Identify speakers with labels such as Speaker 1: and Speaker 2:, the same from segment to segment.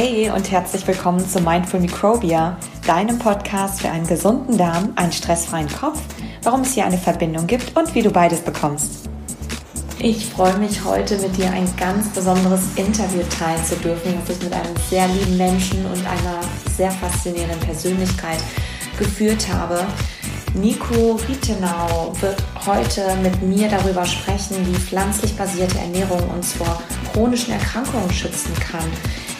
Speaker 1: Hey und herzlich willkommen zu Mindful Microbia, deinem Podcast für einen gesunden Darm, einen stressfreien Kopf, warum es hier eine Verbindung gibt und wie du beides bekommst. Ich freue mich heute mit dir ein ganz besonderes Interview teilen zu dürfen, das ich mit einem sehr lieben Menschen und einer sehr faszinierenden Persönlichkeit geführt habe. Nico Rietenau wird heute mit mir darüber sprechen, wie pflanzlich basierte Ernährung uns vor chronischen Erkrankungen schützen kann.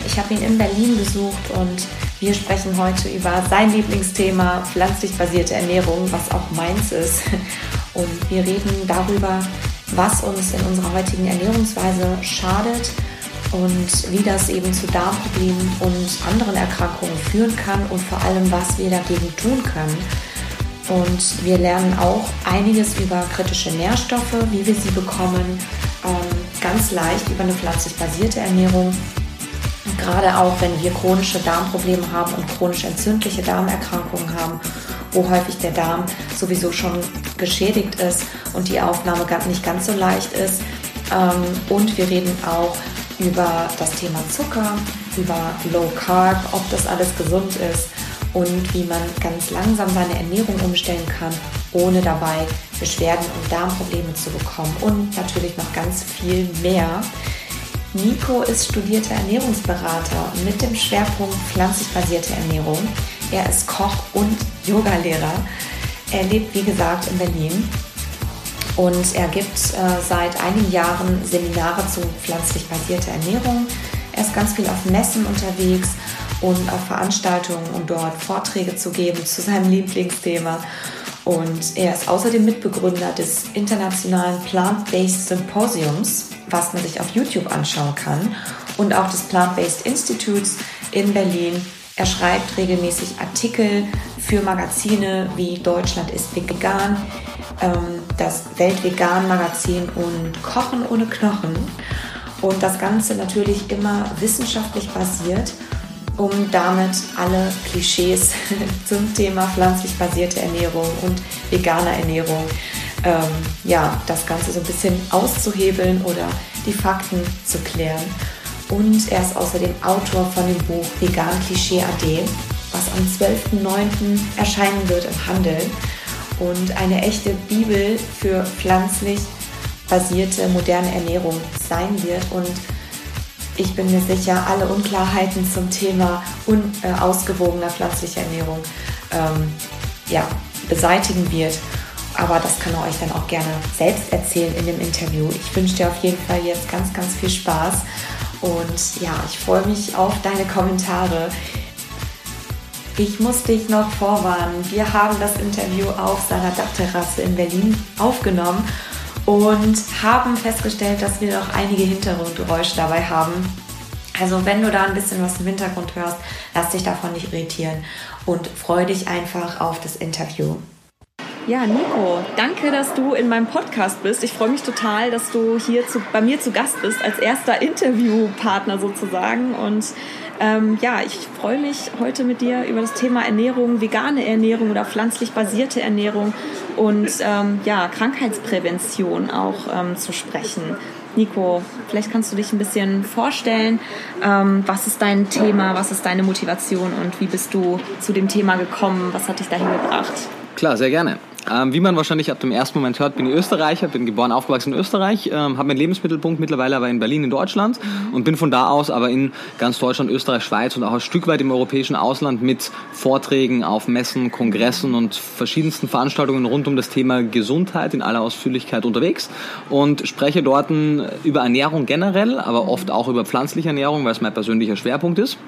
Speaker 1: Ich habe ihn in Berlin besucht und wir sprechen heute über sein Lieblingsthema pflanzlich basierte Ernährung, was auch meins ist. Und wir reden darüber, was uns in unserer heutigen Ernährungsweise schadet und wie das eben zu Darmproblemen und anderen Erkrankungen führen kann und vor allem, was wir dagegen tun können. Und wir lernen auch einiges über kritische Nährstoffe, wie wir sie bekommen, ähm, ganz leicht über eine pflanzlich basierte Ernährung. Gerade auch, wenn wir chronische Darmprobleme haben und chronisch entzündliche Darmerkrankungen haben, wo häufig der Darm sowieso schon geschädigt ist und die Aufnahme nicht ganz so leicht ist. Ähm, und wir reden auch über das Thema Zucker, über Low Carb, ob das alles gesund ist und wie man ganz langsam seine Ernährung umstellen kann, ohne dabei Beschwerden und Darmprobleme zu bekommen und natürlich noch ganz viel mehr. Nico ist studierter Ernährungsberater mit dem Schwerpunkt pflanzlich basierte Ernährung. Er ist Koch und Yogalehrer. Er lebt, wie gesagt, in Berlin und er gibt äh, seit einigen Jahren Seminare zu pflanzlich basierter Ernährung. Er ist ganz viel auf Messen unterwegs und auf Veranstaltungen, um dort Vorträge zu geben zu seinem Lieblingsthema. Und er ist außerdem Mitbegründer des internationalen Plant-Based Symposiums, was man sich auf YouTube anschauen kann, und auch des Plant-Based Institutes in Berlin. Er schreibt regelmäßig Artikel für Magazine wie Deutschland ist vegan, ähm, das Weltvegan-Magazin und Kochen ohne Knochen. Und das Ganze natürlich immer wissenschaftlich basiert um damit alle Klischees zum Thema pflanzlich basierte Ernährung und veganer Ernährung, ähm, ja, das Ganze so ein bisschen auszuhebeln oder die Fakten zu klären. Und er ist außerdem Autor von dem Buch Vegan Klischee AD, was am 12.09. erscheinen wird im Handel und eine echte Bibel für pflanzlich basierte moderne Ernährung sein wird und ich bin mir sicher, alle Unklarheiten zum Thema unausgewogener äh, pflanzlicher Ernährung ähm, ja, beseitigen wird. Aber das kann er euch dann auch gerne selbst erzählen in dem Interview. Ich wünsche dir auf jeden Fall jetzt ganz, ganz viel Spaß. Und ja, ich freue mich auf deine Kommentare. Ich muss dich noch vorwarnen. Wir haben das Interview auf seiner Dachterrasse in Berlin aufgenommen und haben festgestellt, dass wir noch einige Hintergrundgeräusche dabei haben. Also wenn du da ein bisschen was im Hintergrund hörst, lass dich davon nicht irritieren und freu dich einfach auf das Interview. Ja, Nico, danke, dass du in meinem Podcast bist. Ich freue mich total, dass du hier zu, bei mir zu Gast bist, als erster Interviewpartner sozusagen. Und ähm, ja, ich freue mich heute mit dir über das Thema Ernährung, vegane Ernährung oder pflanzlich basierte Ernährung und ähm, ja, Krankheitsprävention auch ähm, zu sprechen. Nico, vielleicht kannst du dich ein bisschen vorstellen. Ähm, was ist dein Thema? Was ist deine Motivation und wie bist du zu dem Thema gekommen? Was hat dich dahin gebracht?
Speaker 2: Klar, sehr gerne. Ähm, wie man wahrscheinlich ab dem ersten Moment hört, bin ich Österreicher, bin geboren, aufgewachsen in Österreich, ähm, habe meinen Lebensmittelpunkt mittlerweile aber in Berlin in Deutschland mhm. und bin von da aus aber in ganz Deutschland, Österreich, Schweiz und auch ein Stück weit im europäischen Ausland mit Vorträgen auf Messen, Kongressen und verschiedensten Veranstaltungen rund um das Thema Gesundheit in aller Ausführlichkeit unterwegs und spreche dort über Ernährung generell, aber oft auch über pflanzliche Ernährung, weil es mein persönlicher Schwerpunkt ist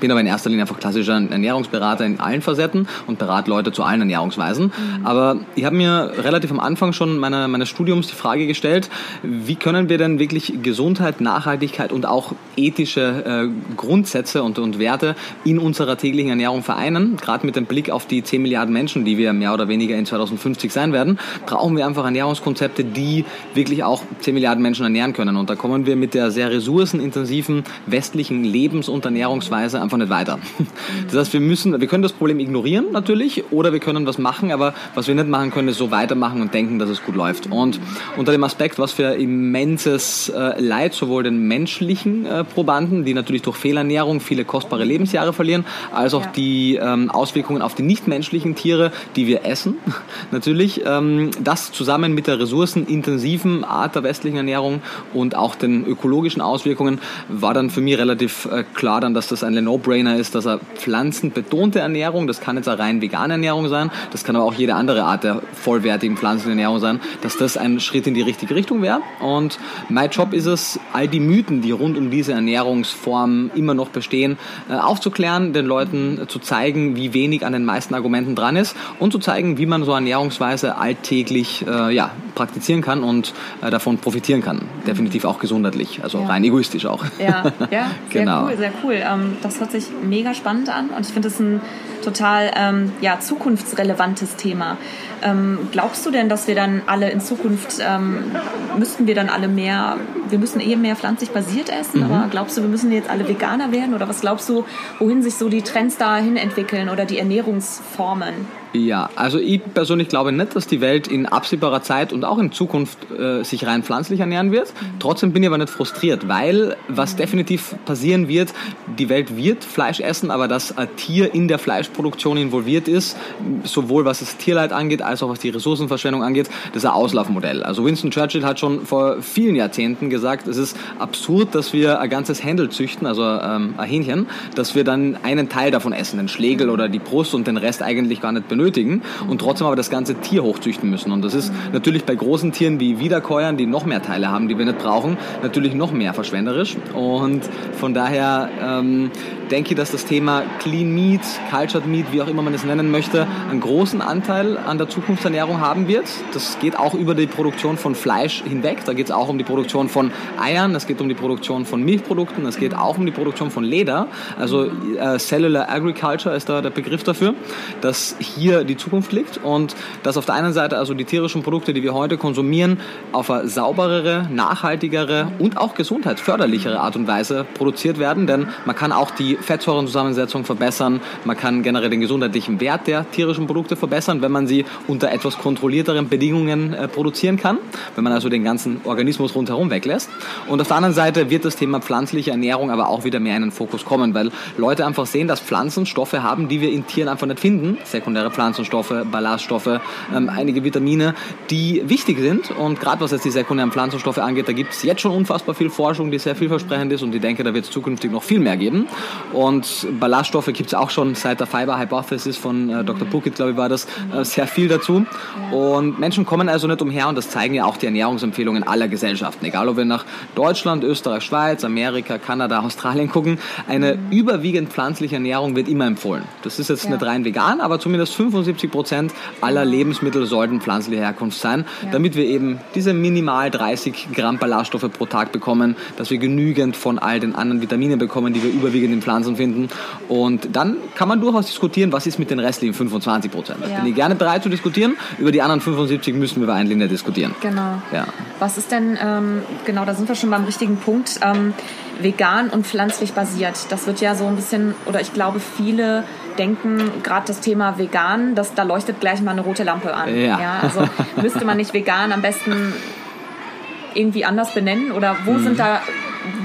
Speaker 2: bin aber in erster Linie einfach klassischer Ernährungsberater in allen Facetten und berate Leute zu allen Ernährungsweisen. Mhm. Aber ich habe mir relativ am Anfang schon meiner, meines Studiums die Frage gestellt, wie können wir denn wirklich Gesundheit, Nachhaltigkeit und auch ethische äh, Grundsätze und, und Werte in unserer täglichen Ernährung vereinen? Gerade mit dem Blick auf die 10 Milliarden Menschen, die wir mehr oder weniger in 2050 sein werden, brauchen wir einfach Ernährungskonzepte, die wirklich auch 10 Milliarden Menschen ernähren können. Und da kommen wir mit der sehr ressourcenintensiven westlichen Lebens- und Ernährungsweise einfach nicht weiter. Das heißt, wir müssen, wir können das Problem ignorieren natürlich oder wir können was machen, aber was wir nicht machen können, ist so weitermachen und denken, dass es gut läuft. Und unter dem Aspekt, was für immenses äh, Leid sowohl den menschlichen äh, Probanden, die natürlich durch Fehlernährung viele kostbare Lebensjahre verlieren, als auch ja. die ähm, Auswirkungen auf die nichtmenschlichen Tiere, die wir essen, natürlich. Ähm, das zusammen mit der ressourcenintensiven Art der westlichen Ernährung und auch den ökologischen Auswirkungen war dann für mich relativ äh, klar dann, dass das ein No-Brainer ist, dass er pflanzenbetonte Ernährung, das kann jetzt eine rein vegane Ernährung sein, das kann aber auch jede andere Art der vollwertigen Pflanzenernährung sein, dass das ein Schritt in die richtige Richtung wäre. Und mein Job ist es, all die Mythen, die rund um diese Ernährungsform immer noch bestehen, äh, aufzuklären, den Leuten zu zeigen, wie wenig an den meisten Argumenten dran ist und zu zeigen, wie man so Ernährungsweise alltäglich äh, ja, praktizieren kann und äh, davon profitieren kann. Definitiv auch gesundheitlich, also ja. rein egoistisch auch.
Speaker 3: Ja, ja sehr genau. cool, sehr cool. Ähm, das hört sich mega spannend an und ich finde es ein total ähm, ja, zukunftsrelevantes Thema. Ähm, glaubst du denn, dass wir dann alle in Zukunft, ähm, müssten wir dann alle mehr, wir müssen eh mehr pflanzlich basiert essen, mhm. aber glaubst du, wir müssen jetzt alle Veganer werden oder was glaubst du, wohin sich so die Trends dahin entwickeln oder die Ernährungsformen?
Speaker 2: Ja, also ich persönlich glaube nicht, dass die Welt in absehbarer Zeit und auch in Zukunft äh, sich rein pflanzlich ernähren wird. Trotzdem bin ich aber nicht frustriert, weil was definitiv passieren wird, die Welt wird Fleisch essen, aber dass ein Tier in der Fleischproduktion involviert ist, sowohl was das Tierleid angeht, als auch was die Ressourcenverschwendung angeht, das ist ein Auslaufmodell. Also Winston Churchill hat schon vor vielen Jahrzehnten gesagt, es ist absurd, dass wir ein ganzes Händel züchten, also ähm, ein Hähnchen, dass wir dann einen Teil davon essen, den Schlegel oder die Brust und den Rest eigentlich gar nicht benutzen benötigen und trotzdem aber das ganze Tier hochzüchten müssen. Und das ist natürlich bei großen Tieren wie Wiederkäuern, die noch mehr Teile haben, die wir nicht brauchen, natürlich noch mehr verschwenderisch. Und von daher ähm, denke ich, dass das Thema Clean Meat, Cultured Meat, wie auch immer man es nennen möchte, einen großen Anteil an der Zukunftsernährung haben wird. Das geht auch über die Produktion von Fleisch hinweg. Da geht es auch um die Produktion von Eiern, es geht um die Produktion von Milchprodukten, es geht auch um die Produktion von Leder. Also äh, Cellular Agriculture ist da der Begriff dafür, dass hier hier die Zukunft liegt und dass auf der einen Seite also die tierischen Produkte, die wir heute konsumieren, auf eine sauberere, nachhaltigere und auch gesundheitsförderlichere Art und Weise produziert werden, denn man kann auch die Fettsäurenzusammensetzung verbessern, man kann generell den gesundheitlichen Wert der tierischen Produkte verbessern, wenn man sie unter etwas kontrollierteren Bedingungen äh, produzieren kann, wenn man also den ganzen Organismus rundherum weglässt. Und auf der anderen Seite wird das Thema pflanzliche Ernährung aber auch wieder mehr in den Fokus kommen, weil Leute einfach sehen, dass Pflanzen Stoffe haben, die wir in Tieren einfach nicht finden, sekundäre Pflanzenstoffe, Ballaststoffe, ähm, einige Vitamine, die wichtig sind. Und gerade was jetzt die sekundären Pflanzenstoffe angeht, da gibt es jetzt schon unfassbar viel Forschung, die sehr vielversprechend ist und ich denke, da wird es zukünftig noch viel mehr geben. Und Ballaststoffe gibt es auch schon seit der Fiber Hypothesis von äh, Dr. Puckett, glaube ich, war das, äh, sehr viel dazu. Und Menschen kommen also nicht umher und das zeigen ja auch die Ernährungsempfehlungen aller Gesellschaften. Egal, ob wir nach Deutschland, Österreich, Schweiz, Amerika, Kanada, Australien gucken, eine überwiegend pflanzliche Ernährung wird immer empfohlen. Das ist jetzt ja. nicht rein vegan, aber zumindest 75 Prozent aller Lebensmittel sollten pflanzlicher Herkunft sein, ja. damit wir eben diese minimal 30 Gramm Ballaststoffe pro Tag bekommen, dass wir genügend von all den anderen Vitaminen bekommen, die wir überwiegend in Pflanzen finden. Und dann kann man durchaus diskutieren, was ist mit den restlichen 25 Prozent. Ja. Bin ich gerne bereit zu diskutieren. Über die anderen 75 müssen wir eigentlich nicht diskutieren.
Speaker 3: Genau. Ja. Was ist denn, ähm, genau, da sind wir schon beim richtigen Punkt. Ähm, vegan und pflanzlich basiert. Das wird ja so ein bisschen, oder ich glaube, viele denken, gerade das Thema vegan, das, da leuchtet gleich mal eine rote Lampe an. Ja. ja also müsste man nicht vegan am besten irgendwie anders benennen? Oder wo mhm. sind da,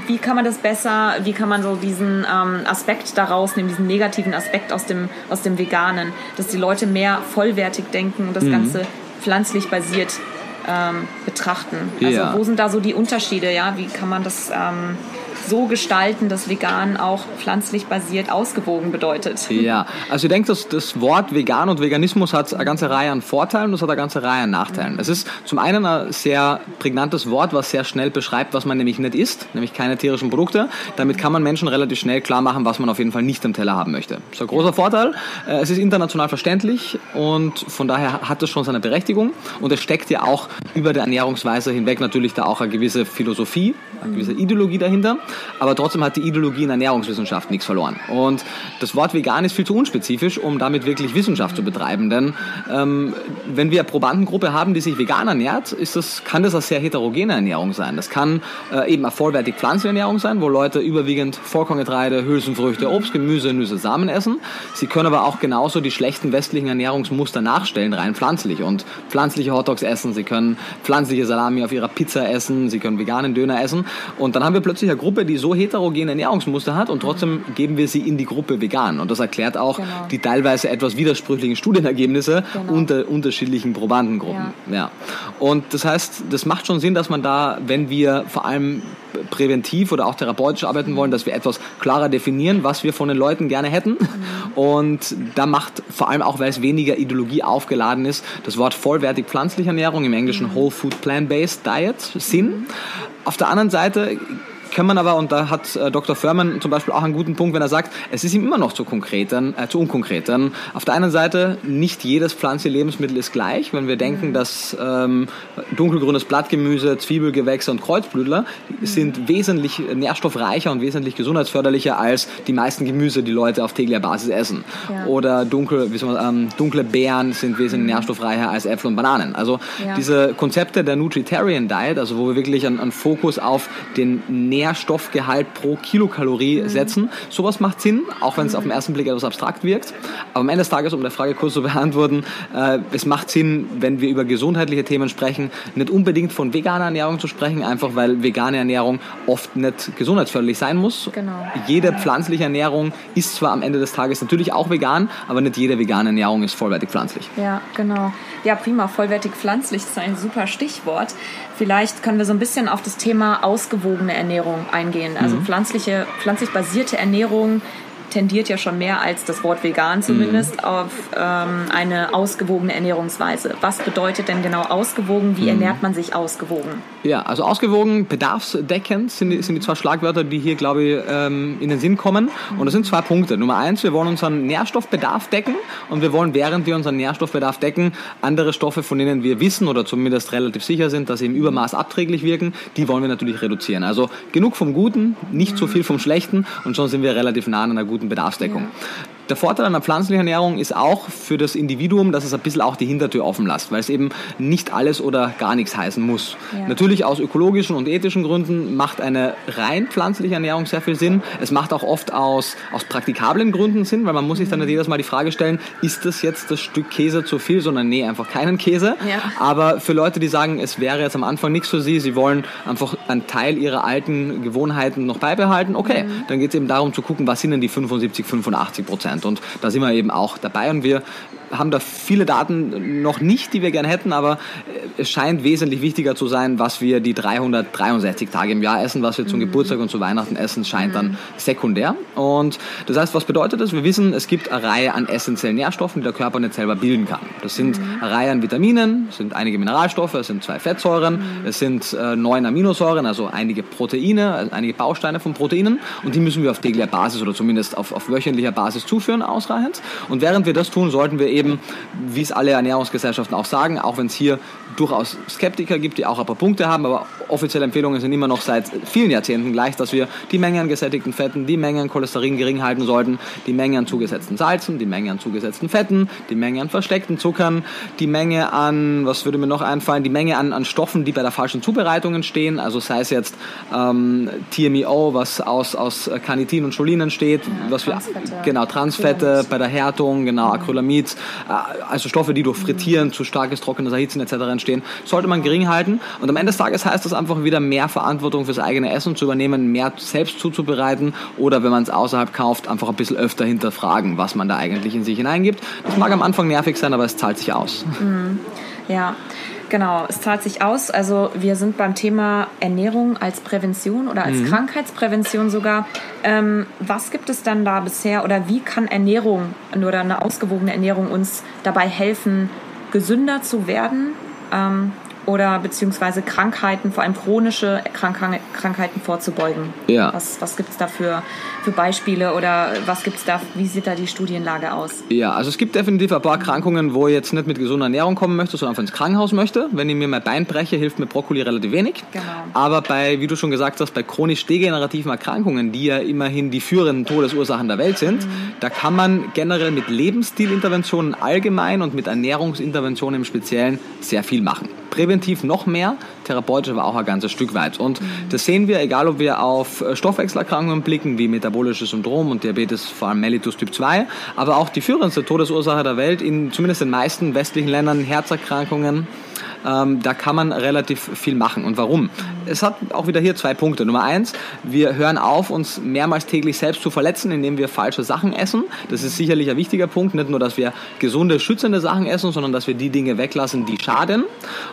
Speaker 3: wie kann man das besser, wie kann man so diesen ähm, Aspekt daraus nehmen, diesen negativen Aspekt aus dem, aus dem Veganen, dass die Leute mehr vollwertig denken und das mhm. Ganze pflanzlich basiert ähm, betrachten? Also ja. wo sind da so die Unterschiede? Ja, wie kann man das ähm, so gestalten, dass vegan auch pflanzlich basiert ausgewogen bedeutet.
Speaker 2: Ja, also ich denke, dass das Wort vegan und Veganismus hat eine ganze Reihe an Vorteilen und es hat eine ganze Reihe an Nachteilen. Es ist zum einen ein sehr prägnantes Wort, was sehr schnell beschreibt, was man nämlich nicht isst, nämlich keine tierischen Produkte. Damit kann man Menschen relativ schnell klar machen, was man auf jeden Fall nicht am Teller haben möchte. Das ist ein großer Vorteil. Äh, es ist international verständlich und von daher hat es schon seine Berechtigung und es steckt ja auch über der Ernährungsweise hinweg natürlich da auch eine gewisse Philosophie, eine gewisse Ideologie dahinter. aber trotzdem hat die Ideologie in Ernährungswissenschaft nichts verloren. Und das Wort vegan ist viel zu unspezifisch, um damit wirklich Wissenschaft zu betreiben. Denn ähm, wenn wir eine Probandengruppe haben, die sich vegan ernährt, ist das, kann das eine sehr heterogene Ernährung sein. Das kann äh, eben eine vollwertig pflanzliche Ernährung sein, wo Leute überwiegend Vollkorngetreide, Hülsenfrüchte, Obst, Gemüse, Nüsse, Samen essen. Sie können aber auch genauso die schlechten westlichen Ernährungsmuster nachstellen, rein pflanzlich und pflanzliche Hotdogs essen. Sie können pflanzliche Salami auf ihrer Pizza essen. Sie können veganen Döner essen. Und dann haben wir plötzlich eine Gruppe, die so heterogene Ernährungsmuster hat und trotzdem geben wir sie in die Gruppe vegan. Und das erklärt auch genau. die teilweise etwas widersprüchlichen Studienergebnisse genau. unter unterschiedlichen Probandengruppen. Ja. ja. Und das heißt, das macht schon Sinn, dass man da, wenn wir vor allem präventiv oder auch therapeutisch arbeiten wollen, dass wir etwas klarer definieren, was wir von den Leuten gerne hätten. Und da macht vor allem auch, weil es weniger Ideologie aufgeladen ist, das Wort vollwertig pflanzliche Ernährung im Englischen mhm. Whole Food Plant-Based Diet Sinn. Auf der anderen Seite kann man aber, und da hat äh, Dr. Furman zum Beispiel auch einen guten Punkt, wenn er sagt, es ist ihm immer noch zu konkret, äh, zu unkonkret. Denn auf der einen Seite, nicht jedes pflanzliche Lebensmittel ist gleich. Wenn wir denken, mhm. dass ähm, dunkelgrünes Blattgemüse, Zwiebelgewächse und Kreuzblütler mhm. sind wesentlich nährstoffreicher und wesentlich gesundheitsförderlicher als die meisten Gemüse, die Leute auf täglicher Basis essen. Ja. Oder dunkel, wie man, ähm, dunkle Beeren sind wesentlich mhm. nährstoffreicher als Äpfel und Bananen. Also ja. diese Konzepte der Nutritarian Diet, also wo wir wirklich einen, einen Fokus auf den Nähr Nährstoffgehalt pro Kilokalorie mhm. setzen. Sowas macht Sinn, auch wenn es auf den ersten Blick etwas abstrakt wirkt. Aber am Ende des Tages, um der Frage kurz zu beantworten, äh, es macht Sinn, wenn wir über gesundheitliche Themen sprechen, nicht unbedingt von veganer Ernährung zu sprechen, einfach weil vegane Ernährung oft nicht gesundheitsförderlich sein muss. Genau. Jede pflanzliche Ernährung ist zwar am Ende des Tages natürlich auch vegan, aber nicht jede vegane Ernährung ist vollwertig pflanzlich.
Speaker 3: Ja, genau. Ja, prima. Vollwertig pflanzlich ist ein super Stichwort. Vielleicht können wir so ein bisschen auf das Thema ausgewogene Ernährung eingehen. Also mhm. pflanzliche, pflanzlich basierte Ernährung tendiert ja schon mehr als das Wort vegan zumindest mhm. auf ähm, eine ausgewogene Ernährungsweise. Was bedeutet denn genau ausgewogen? Wie mhm. ernährt man sich ausgewogen?
Speaker 2: Ja, also ausgewogen, bedarfsdeckend sind die, sind die zwei Schlagwörter, die hier, glaube ich, ähm, in den Sinn kommen. Mhm. Und das sind zwei Punkte. Nummer eins, wir wollen unseren Nährstoffbedarf decken und wir wollen, während wir unseren Nährstoffbedarf decken, andere Stoffe, von denen wir wissen oder zumindest relativ sicher sind, dass sie im Übermaß abträglich wirken, die wollen wir natürlich reduzieren. Also genug vom Guten, nicht zu viel vom Schlechten und schon sind wir relativ nah an einer guten Bedarfsdeckung. Ja. Der Vorteil einer pflanzlichen Ernährung ist auch für das Individuum, dass es ein bisschen auch die Hintertür offen lässt, weil es eben nicht alles oder gar nichts heißen muss. Ja. Natürlich aus ökologischen und ethischen Gründen macht eine rein pflanzliche Ernährung sehr viel Sinn. Es macht auch oft aus, aus praktikablen Gründen Sinn, weil man muss sich dann nicht jedes Mal die Frage stellen, ist das jetzt das Stück Käse zu viel, sondern nee, einfach keinen Käse. Ja. Aber für Leute, die sagen, es wäre jetzt am Anfang nichts für sie, sie wollen einfach einen Teil ihrer alten Gewohnheiten noch beibehalten, okay, mhm. dann geht es eben darum zu gucken, was sind denn die 75, 85 Prozent. Prozent. Und da sind wir eben auch dabei und wir haben da viele Daten noch nicht, die wir gerne hätten, aber äh, es scheint wesentlich wichtiger zu sein, was wir die 363 Tage im Jahr essen, was wir zum mhm. Geburtstag und zu Weihnachten essen, scheint mhm. dann sekundär. Und das heißt, was bedeutet das? Wir wissen, es gibt eine Reihe an essentiellen Nährstoffen, die der Körper nicht selber bilden kann. Das sind mhm. eine Reihe an Vitaminen, es sind einige Mineralstoffe, es sind zwei Fettsäuren, mhm. es sind äh, neun Aminosäuren, also einige Proteine, einige Bausteine von Proteinen und die müssen wir auf täglicher Basis oder zumindest auf, auf wöchentlicher Basis zuführen, ausreichend. Und während wir das tun, sollten wir eben, wie es alle Ernährungsgesellschaften auch sagen, auch wenn es hier durchaus Skeptiker gibt, die auch ein paar Punkte haben, aber offizielle Empfehlungen sind immer noch seit vielen Jahrzehnten gleich, dass wir die Menge an gesättigten Fetten, die Menge an Cholesterin gering halten sollten, die Menge an zugesetzten Salzen, die Menge an zugesetzten Fetten, die Menge an versteckten Zuckern, die Menge an, was würde mir noch einfallen, die Menge an, an Stoffen, die bei der falschen Zubereitung entstehen, also sei es jetzt ähm, TMEO, was aus, aus Carnitin und Cholin entsteht, ja, was wir, genau, Transfette bei der Härtung, genau, Acrylamid, äh, also Stoffe, die durch Frittieren zu starkes trockenes Erhitzen etc. entstehen, sollte man gering halten und am Ende des Tages heißt das einfach wieder mehr Verantwortung fürs eigene Essen zu übernehmen, mehr selbst zuzubereiten oder wenn man es außerhalb kauft, einfach ein bisschen öfter hinterfragen, was man da eigentlich in sich hineingibt. Das mag am Anfang nervig sein, aber es zahlt sich aus.
Speaker 3: Mhm. Ja. Genau, es zahlt sich aus. Also wir sind beim Thema Ernährung als Prävention oder als mhm. Krankheitsprävention sogar. Ähm, was gibt es dann da bisher oder wie kann Ernährung oder eine ausgewogene Ernährung uns dabei helfen, gesünder zu werden? Ähm, oder beziehungsweise Krankheiten, vor allem chronische Krank Krankheiten vorzubeugen. Ja. Was, was gibt es da für, für Beispiele oder was gibt's da, wie sieht da die Studienlage aus?
Speaker 2: Ja, also es gibt definitiv ein paar Erkrankungen, wo ich jetzt nicht mit gesunder Ernährung kommen möchte, sondern einfach ins Krankenhaus möchte. Wenn ich mir mein Bein breche, hilft mir Brokkoli relativ wenig. Genau. Aber bei, wie du schon gesagt hast, bei chronisch degenerativen Erkrankungen, die ja immerhin die führenden Todesursachen der Welt sind, mhm. da kann man generell mit Lebensstilinterventionen allgemein und mit Ernährungsinterventionen im Speziellen sehr viel machen präventiv noch mehr, therapeutisch aber auch ein ganzes Stück weit. Und das sehen wir, egal ob wir auf äh, Stoffwechselerkrankungen blicken, wie metabolisches Syndrom und Diabetes, vor allem Mellitus Typ 2, aber auch die führendste Todesursache der Welt, in zumindest den meisten westlichen Ländern, Herzerkrankungen, ähm, da kann man relativ viel machen. Und warum? Es hat auch wieder hier zwei Punkte. Nummer eins, wir hören auf, uns mehrmals täglich selbst zu verletzen, indem wir falsche Sachen essen. Das ist sicherlich ein wichtiger Punkt. Nicht nur, dass wir gesunde, schützende Sachen essen, sondern dass wir die Dinge weglassen, die schaden.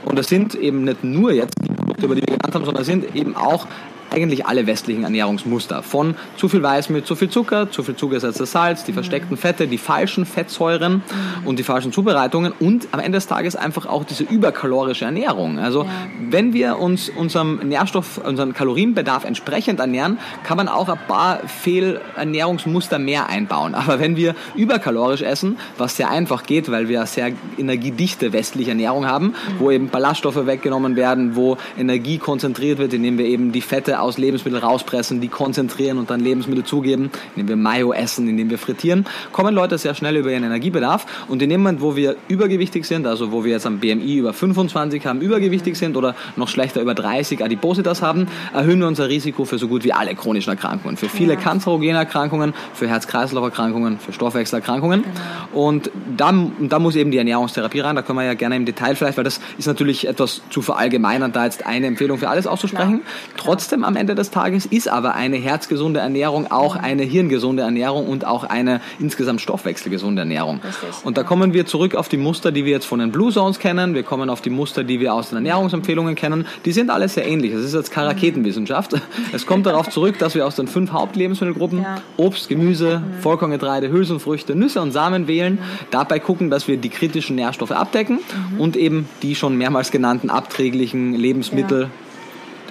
Speaker 2: Und das sind eben nicht nur jetzt die Produkte, über die wir genannt haben, sondern sind eben auch eigentlich alle westlichen Ernährungsmuster. Von zu viel Weißmehl, zu viel Zucker, zu viel zugesetztes Salz, die versteckten Fette, die falschen Fettsäuren mhm. und die falschen Zubereitungen und am Ende des Tages einfach auch diese überkalorische Ernährung. Also ja. wenn wir uns unserem Nährstoff, unseren Kalorienbedarf entsprechend ernähren, kann man auch ein paar Fehlernährungsmuster mehr einbauen. Aber wenn wir überkalorisch essen, was sehr einfach geht, weil wir sehr energiedichte westliche Ernährung haben, mhm. wo eben Ballaststoffe weggenommen werden, wo Energie konzentriert wird, indem wir eben die Fette aus Lebensmitteln rauspressen, die konzentrieren und dann Lebensmittel zugeben, indem wir Mayo essen, indem wir frittieren, kommen Leute sehr schnell über ihren Energiebedarf. Und in dem Moment, wo wir übergewichtig sind, also wo wir jetzt am BMI über 25 haben, übergewichtig sind oder noch schlechter über 30 Adipositas haben, erhöhen wir unser Risiko für so gut wie alle chronischen Erkrankungen. Für viele ja. kanzerogene Erkrankungen, für Herz-Kreislauf-Erkrankungen, für Stoffwechselerkrankungen. Genau. Und da, da muss eben die Ernährungstherapie rein. Da können wir ja gerne im Detail vielleicht, weil das ist natürlich etwas zu verallgemeinern, da jetzt eine Empfehlung für alles auszusprechen. Klar. Trotzdem am Ende des Tages ist aber eine herzgesunde Ernährung auch eine hirngesunde Ernährung und auch eine insgesamt stoffwechselgesunde Ernährung. Richtig, und da kommen wir zurück auf die Muster, die wir jetzt von den Blue Zones kennen. Wir kommen auf die Muster, die wir aus den Ernährungsempfehlungen kennen. Die sind alle sehr ähnlich. Es ist jetzt keine Raketenwissenschaft. Es kommt darauf zurück, dass wir aus den fünf Hauptlebensmittelgruppen ja. Obst, Gemüse, mhm. Vollkorngetreide, Hülsenfrüchte, Nüsse und Samen wählen. Mhm. Dabei gucken, dass wir die kritischen Nährstoffe abdecken mhm. und eben die schon mehrmals genannten abträglichen Lebensmittel ja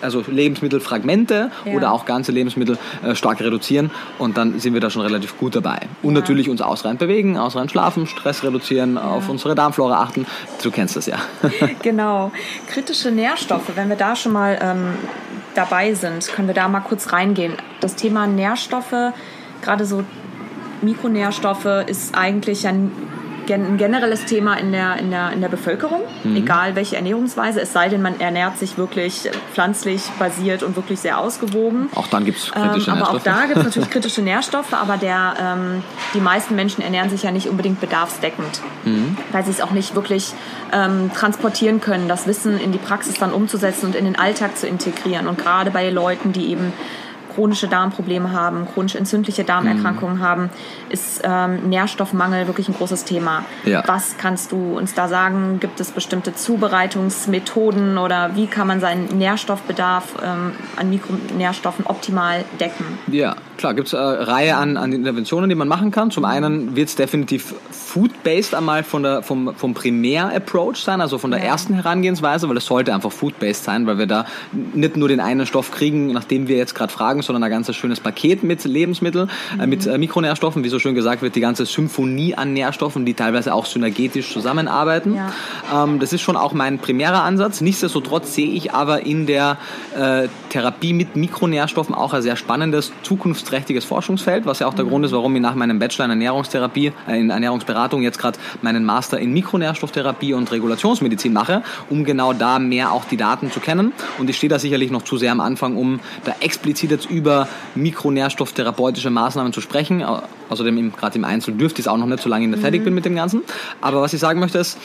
Speaker 2: also Lebensmittelfragmente ja. oder auch ganze Lebensmittel äh, stark reduzieren und dann sind wir da schon relativ gut dabei. Und ja. natürlich uns ausreichend bewegen, ausreichend schlafen, Stress reduzieren, ja. auf unsere Darmflora achten. Du kennst das ja.
Speaker 3: genau. Kritische Nährstoffe, wenn wir da schon mal ähm, dabei sind, können wir da mal kurz reingehen. Das Thema Nährstoffe, gerade so Mikronährstoffe, ist eigentlich ja ein generelles Thema in der, in der, in der Bevölkerung, mhm. egal welche Ernährungsweise, es sei denn, man ernährt sich wirklich pflanzlich basiert und wirklich sehr ausgewogen.
Speaker 2: Auch dann gibt es kritische
Speaker 3: ähm,
Speaker 2: aber
Speaker 3: Nährstoffe. Aber auch da gibt es natürlich kritische Nährstoffe, aber der, ähm, die meisten Menschen ernähren sich ja nicht unbedingt bedarfsdeckend, mhm. weil sie es auch nicht wirklich ähm, transportieren können, das Wissen in die Praxis dann umzusetzen und in den Alltag zu integrieren. Und gerade bei Leuten, die eben chronische Darmprobleme haben, chronisch entzündliche Darmerkrankungen mhm. haben, ist ähm, Nährstoffmangel wirklich ein großes Thema. Ja. Was kannst du uns da sagen? Gibt es bestimmte Zubereitungsmethoden oder wie kann man seinen Nährstoffbedarf ähm, an Mikronährstoffen optimal decken?
Speaker 2: Ja, klar, gibt es eine Reihe an, an Interventionen, die man machen kann. Zum einen wird es definitiv food-based einmal von der, vom, vom Primär-Approach sein, also von der ja. ersten Herangehensweise, weil es sollte einfach food-based sein, weil wir da nicht nur den einen Stoff kriegen, nachdem wir jetzt gerade fragen, sondern ein ganz schönes Paket mit Lebensmitteln, mhm. äh, mit äh, Mikronährstoffen, wie so schön gesagt wird, die ganze Symphonie an Nährstoffen, die teilweise auch synergetisch zusammenarbeiten. Ja. Ähm, das ist schon auch mein primärer Ansatz. Nichtsdestotrotz sehe ich aber in der äh, Therapie mit Mikronährstoffen auch ein sehr spannendes, zukunftsträchtiges Forschungsfeld, was ja auch der mhm. Grund ist, warum ich nach meinem Bachelor in Ernährungstherapie, äh, in Ernährungsberatung Beratung jetzt gerade meinen Master in Mikronährstofftherapie und Regulationsmedizin mache, um genau da mehr auch die Daten zu kennen. Und ich stehe da sicherlich noch zu sehr am Anfang, um da explizit jetzt über Mikronährstofftherapeutische Maßnahmen zu sprechen. Außerdem gerade im Einzel dürfte ich es auch noch nicht, solange ich nicht fertig mhm. bin mit dem Ganzen. Aber was ich sagen möchte ist,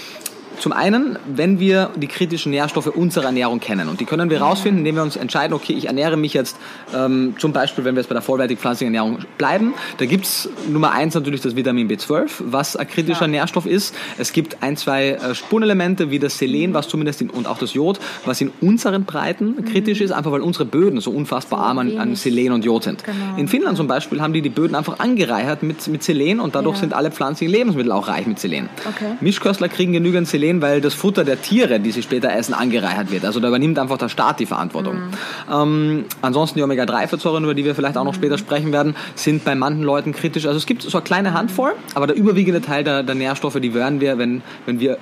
Speaker 2: zum einen, wenn wir die kritischen Nährstoffe unserer Ernährung kennen und die können wir herausfinden, indem wir uns entscheiden, okay, ich ernähre mich jetzt ähm, zum Beispiel, wenn wir jetzt bei der vollwertigen pflanzlichen Ernährung bleiben, da gibt es Nummer eins natürlich das Vitamin B12, was ein kritischer ja. Nährstoff ist. Es gibt ein, zwei äh, Spurenelemente wie das Selen, was zumindest in, und auch das Jod, was in unseren Breiten mhm. kritisch ist, einfach weil unsere Böden so unfassbar arm an, an, Selen und Jod sind. Genau. In Finnland zum Beispiel haben die die Böden einfach angereichert mit, mit Selen und dadurch ja. sind alle pflanzlichen Lebensmittel auch reich mit Selen. Okay. Mischköstler kriegen genügend Selen Selen, weil das Futter der Tiere, die sie später essen, angereichert wird. Also da übernimmt einfach der Staat die Verantwortung. Mhm. Ähm, ansonsten die Omega-3-Fettsäuren, über die wir vielleicht auch noch mhm. später sprechen werden, sind bei manchen Leuten kritisch. Also es gibt so eine kleine Handvoll, aber der überwiegende Teil der, der Nährstoffe, die werden wir, wenn, wenn wir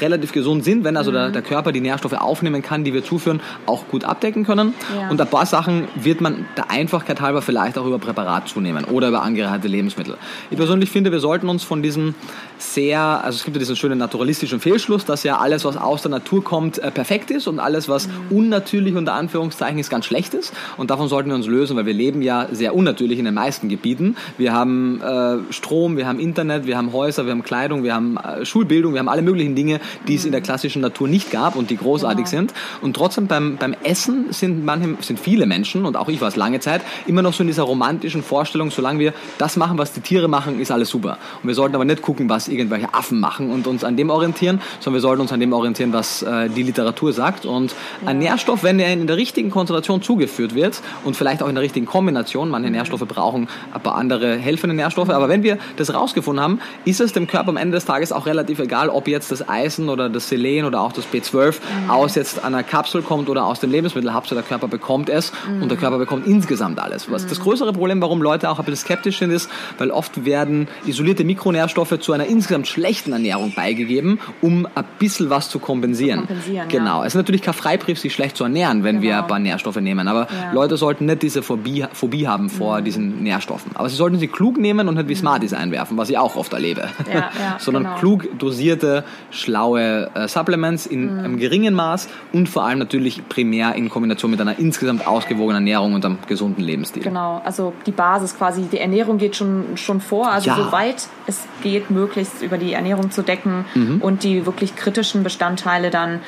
Speaker 2: relativ gesund sind, wenn also mhm. der, der Körper die Nährstoffe aufnehmen kann, die wir zuführen, auch gut abdecken können. Ja. Und ein paar Sachen wird man der Einfachkeit halber vielleicht auch über Präparat zunehmen oder über angereicherte Lebensmittel. Ich persönlich finde, wir sollten uns von diesem sehr, also es gibt ja diesen schönen naturalistischen Fehlschluss, dass ja alles, was aus der Natur kommt, äh, perfekt ist und alles, was mhm. unnatürlich unter Anführungszeichen ist, ganz schlecht ist. Und davon sollten wir uns lösen, weil wir leben ja sehr unnatürlich in den meisten Gebieten. Wir haben äh, Strom, wir haben Internet, wir haben Häuser, wir haben Kleidung, wir haben äh, Schulbildung, wir haben alle möglichen Dinge, die es in der mhm. klassischen Natur nicht gab und die großartig genau. sind. Und trotzdem beim, beim Essen sind, manche, sind viele Menschen, und auch ich war es lange Zeit, immer noch so in dieser romantischen Vorstellung, solange wir das machen, was die Tiere machen, ist alles super. Und wir sollten aber nicht gucken, was irgendwelche Affen machen und uns an dem orientieren, sondern wir sollten uns an dem orientieren, was äh, die Literatur sagt. Und ja. ein Nährstoff, wenn er in der richtigen Konzentration zugeführt wird und vielleicht auch in der richtigen Kombination, manche Nährstoffe brauchen ein paar andere helfende Nährstoffe, aber wenn wir das rausgefunden haben, ist es dem Körper am Ende des Tages auch relativ egal, ob jetzt das Eisen oder das Selen oder auch das B12 mhm. aus jetzt einer Kapsel kommt oder aus dem Lebensmittel. Hauptsache der Körper bekommt es mhm. und der Körper bekommt insgesamt alles. Was mhm. das größere Problem, warum Leute auch ein bisschen skeptisch sind, ist, weil oft werden isolierte Mikronährstoffe zu einer insgesamt schlechten Ernährung beigegeben, um ein bisschen was zu kompensieren. Zu kompensieren genau. Ja. Es ist natürlich kein Freibrief, sich schlecht zu ernähren, wenn genau. wir ein paar Nährstoffe nehmen. Aber ja. Leute sollten nicht diese Phobie, Phobie haben vor mhm. diesen Nährstoffen. Aber sie sollten sie klug nehmen und nicht wie mhm. Smarties einwerfen, was ich auch oft erlebe. Ja, Sondern genau. klug dosierte, schlaue äh, Supplements in mhm. einem geringen Maß und vor allem natürlich primär in Kombination mit einer insgesamt ausgewogenen Ernährung und einem gesunden Lebensstil.
Speaker 3: Genau, also die Basis quasi, die Ernährung geht schon, schon vor. Also soweit es geht, möglichst über die Ernährung zu decken mhm. und die wirklich kritischen Bestandteile dann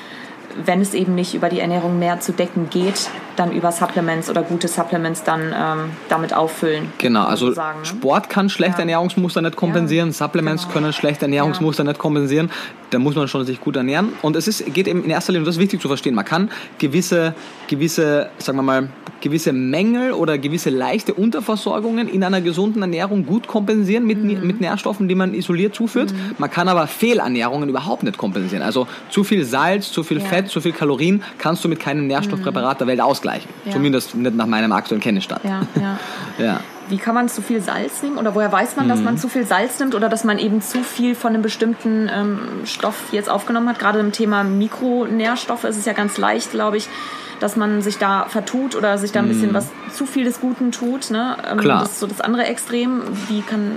Speaker 3: wenn es eben nicht über die Ernährung mehr zu decken geht, dann über Supplements oder gute Supplements dann ähm, damit auffüllen.
Speaker 2: Genau, also ne? Sport kann schlechte ja. Ernährungsmuster nicht kompensieren, ja, Supplements genau. können schlechte Ernährungsmuster ja. nicht kompensieren. Da muss man schon sich gut ernähren. Und es ist, geht eben in erster Linie, und das ist wichtig zu verstehen, man kann gewisse, gewisse, sagen wir mal, gewisse Mängel oder gewisse leichte Unterversorgungen in einer gesunden Ernährung gut kompensieren mit, mhm. mit Nährstoffen, die man isoliert zuführt. Mhm. Man kann aber Fehlernährungen überhaupt nicht kompensieren. Also zu viel Salz, zu viel Fett, zu viel Kalorien kannst du mit keinem Nährstoffpräparat der Welt ausgleichen. Ja. Zumindest nicht nach meinem aktuellen Kenntnisstand.
Speaker 3: Ja, ja. ja. Wie kann man zu viel Salz nehmen? Oder woher weiß man, dass mhm. man zu viel Salz nimmt oder dass man eben zu viel von einem bestimmten ähm, Stoff jetzt aufgenommen hat? Gerade im Thema Mikronährstoffe ist es ja ganz leicht, glaube ich, dass man sich da vertut oder sich da ein bisschen mhm. was zu viel des Guten tut. Ne?
Speaker 2: Ähm, Klar.
Speaker 3: Das ist so das andere Extrem. Wie kann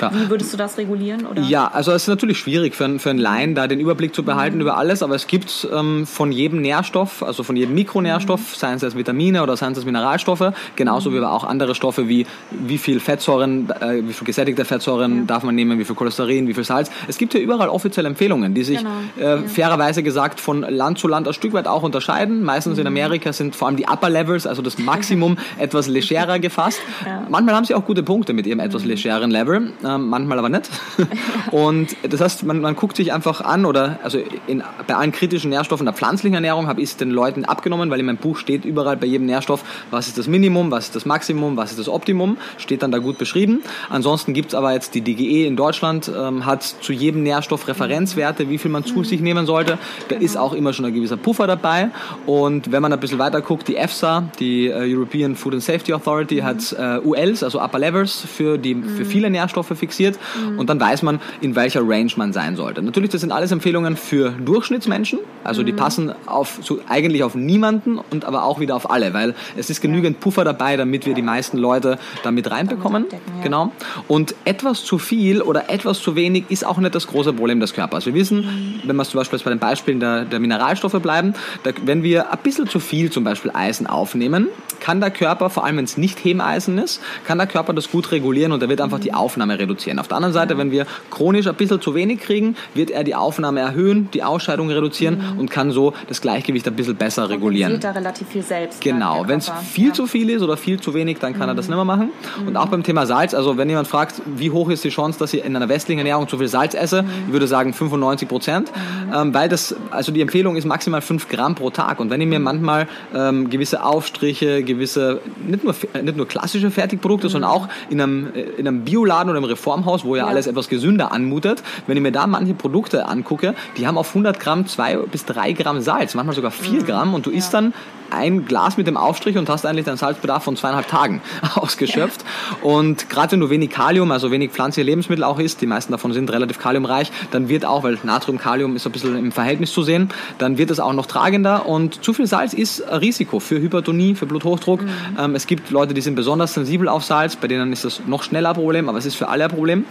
Speaker 3: Klar. Wie würdest du das regulieren? Oder?
Speaker 2: Ja, also es ist natürlich schwierig für, für einen Laien da den Überblick zu behalten mhm. über alles, aber es gibt ähm, von jedem Nährstoff, also von jedem Mikronährstoff, mhm. seien es jetzt Vitamine oder seien es Mineralstoffe, genauso mhm. wie aber auch andere Stoffe wie wie viel Fettsäuren, äh, wie viel gesättigte Fettsäuren ja. darf man nehmen, wie viel Cholesterin, wie viel Salz. Es gibt ja überall offizielle Empfehlungen, die sich genau. äh, fairerweise gesagt von Land zu Land ein Stück weit auch unterscheiden. Meistens in mhm. Amerika sind vor allem die Upper Levels, also das Maximum, etwas legerer gefasst. Ja. Manchmal haben sie auch gute Punkte mit ihrem etwas mhm. legeren Level ähm, manchmal aber nicht. Und das heißt, man, man guckt sich einfach an oder also in, bei allen kritischen Nährstoffen der pflanzlichen Ernährung habe ich es den Leuten abgenommen, weil in meinem Buch steht überall bei jedem Nährstoff, was ist das Minimum, was ist das Maximum, was ist das Optimum, steht dann da gut beschrieben. Ansonsten gibt es aber jetzt die DGE in Deutschland, ähm, hat zu jedem Nährstoff Referenzwerte, wie viel man zu sich nehmen sollte. Da ist auch immer schon ein gewisser Puffer dabei. Und wenn man ein bisschen weiter guckt, die EFSA, die äh, European Food and Safety Authority, hat äh, ULs, also Upper Levels für, die, für viele Nährstoffe fixiert mhm. und dann weiß man, in welcher Range man sein sollte. Natürlich, das sind alles Empfehlungen für Durchschnittsmenschen, also mhm. die passen auf, so eigentlich auf niemanden und aber auch wieder auf alle, weil es ist genügend Puffer dabei, damit wir die meisten Leute damit reinbekommen. Damit ja. Genau. Und etwas zu viel oder etwas zu wenig ist auch nicht das große Problem des Körpers. Wir wissen, mhm. wenn wir zum Beispiel bei den Beispielen der, der Mineralstoffe bleiben, da, wenn wir ein bisschen zu viel zum Beispiel Eisen aufnehmen, kann der Körper, vor allem wenn es nicht Hemeisen ist, kann der Körper das gut regulieren und er wird einfach die Aufnahme reduzieren. Auf der anderen Seite, wenn wir chronisch ein bisschen zu wenig kriegen, wird er die Aufnahme erhöhen, die Ausscheidung reduzieren mhm. und kann so das Gleichgewicht ein bisschen besser regulieren.
Speaker 3: da relativ viel selbst.
Speaker 2: Genau, wenn es viel ja. zu viel ist oder viel zu wenig, dann kann mhm. er das mhm. nicht mehr machen. Und auch beim Thema Salz, also wenn jemand fragt, wie hoch ist die Chance, dass ich in einer westlichen Ernährung zu viel Salz esse, mhm. ich würde sagen 95 Prozent, mhm. ähm, weil das, also die Empfehlung ist maximal 5 Gramm pro Tag. Und wenn ich mir manchmal ähm, gewisse Aufstriche, gewisse, nicht nur, nicht nur klassische Fertigprodukte, sondern auch in einem, in einem Bioladen oder im Reformhaus, wo ja, ja, alles etwas gesünder anmutet. Wenn ich mir da manche Produkte angucke, die haben auf 100 Gramm 2 bis 3 Gramm Salz, manchmal sogar 4 mhm. Gramm und du isst dann ein Glas mit dem Aufstrich und hast eigentlich deinen Salzbedarf von zweieinhalb Tagen ausgeschöpft. Ja. Und gerade wenn du wenig Kalium, also wenig pflanzliche Lebensmittel auch isst, die meisten davon sind relativ kaliumreich, dann wird auch, weil Natrium, Kalium ist ein bisschen im Verhältnis zu sehen, dann wird es auch noch tragender und zu viel Salz ist ein Risiko für Hypertonie, für Bluthochdruck. Mhm. Ähm, es gibt Leute, die sind besonders sensibel auf Salz, bei denen ist das noch schneller ein Problem, aber es ist für alle ein Problem.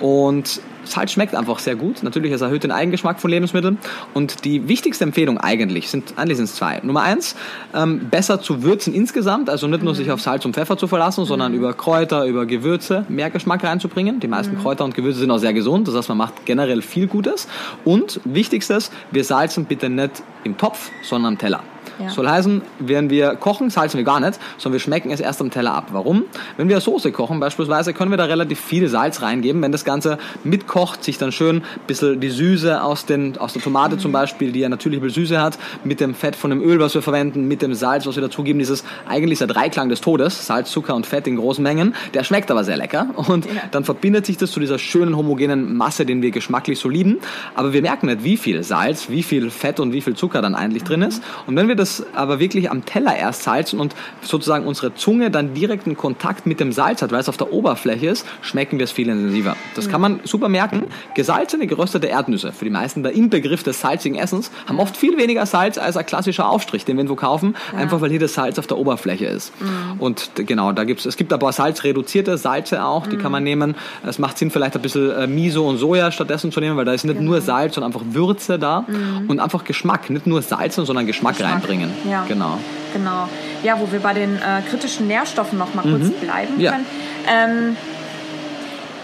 Speaker 2: Und Salz schmeckt einfach sehr gut. Natürlich, es erhöht den Eigengeschmack von Lebensmitteln. Und die wichtigste Empfehlung eigentlich sind, eigentlich sind es zwei. Nummer eins, ähm, besser zu würzen insgesamt, also nicht nur sich auf Salz und Pfeffer zu verlassen, sondern mhm. über Kräuter, über Gewürze mehr Geschmack reinzubringen. Die meisten mhm. Kräuter und Gewürze sind auch sehr gesund, das heißt, man macht generell viel Gutes. Und wichtigstes, wir salzen bitte nicht im Topf, sondern am Teller. Ja. Soll heißen, wenn wir kochen, salzen wir gar nicht, sondern wir schmecken es erst am Teller ab. Warum? Wenn wir Soße kochen beispielsweise, können wir da relativ viel Salz reingeben. Wenn das Ganze mitkocht, sich dann schön ein bisschen die Süße aus, den, aus der Tomate mhm. zum Beispiel, die ja natürlich ein Süße hat, mit dem Fett von dem Öl, was wir verwenden, mit dem Salz, was wir dazugeben, dieses eigentlich der Dreiklang des Todes, Salz, Zucker und Fett in großen Mengen, der schmeckt aber sehr lecker und ja. dann verbindet sich das zu dieser schönen homogenen Masse, den wir geschmacklich so lieben. Aber wir merken nicht, wie viel Salz, wie viel Fett und wie viel Zucker dann eigentlich drin ist. Und wenn wir das aber wirklich am Teller erst salzen und sozusagen unsere Zunge dann direkten Kontakt mit dem Salz hat, weil es auf der Oberfläche ist, schmecken wir es viel intensiver. Das kann man super merken. Gesalzene, geröstete Erdnüsse, für die meisten der Inbegriff des salzigen Essens, haben oft viel weniger Salz als ein klassischer Aufstrich, den wir irgendwo kaufen, ja. einfach weil hier das Salz auf der Oberfläche ist. Mhm. Und genau, da gibt's, es gibt aber salzreduzierte Salze auch, die mhm. kann man nehmen. Es macht Sinn, vielleicht ein bisschen äh, Miso und Soja stattdessen zu nehmen, weil da ist nicht genau. nur Salz, sondern einfach Würze da mhm. und einfach Geschmack, nicht nur salzen, sondern Geschmack, Geschmack. reinbringen.
Speaker 3: Ja. Genau. Genau. Ja, wo wir bei den äh, kritischen Nährstoffen noch mal kurz mhm. bleiben ja. können. Ähm,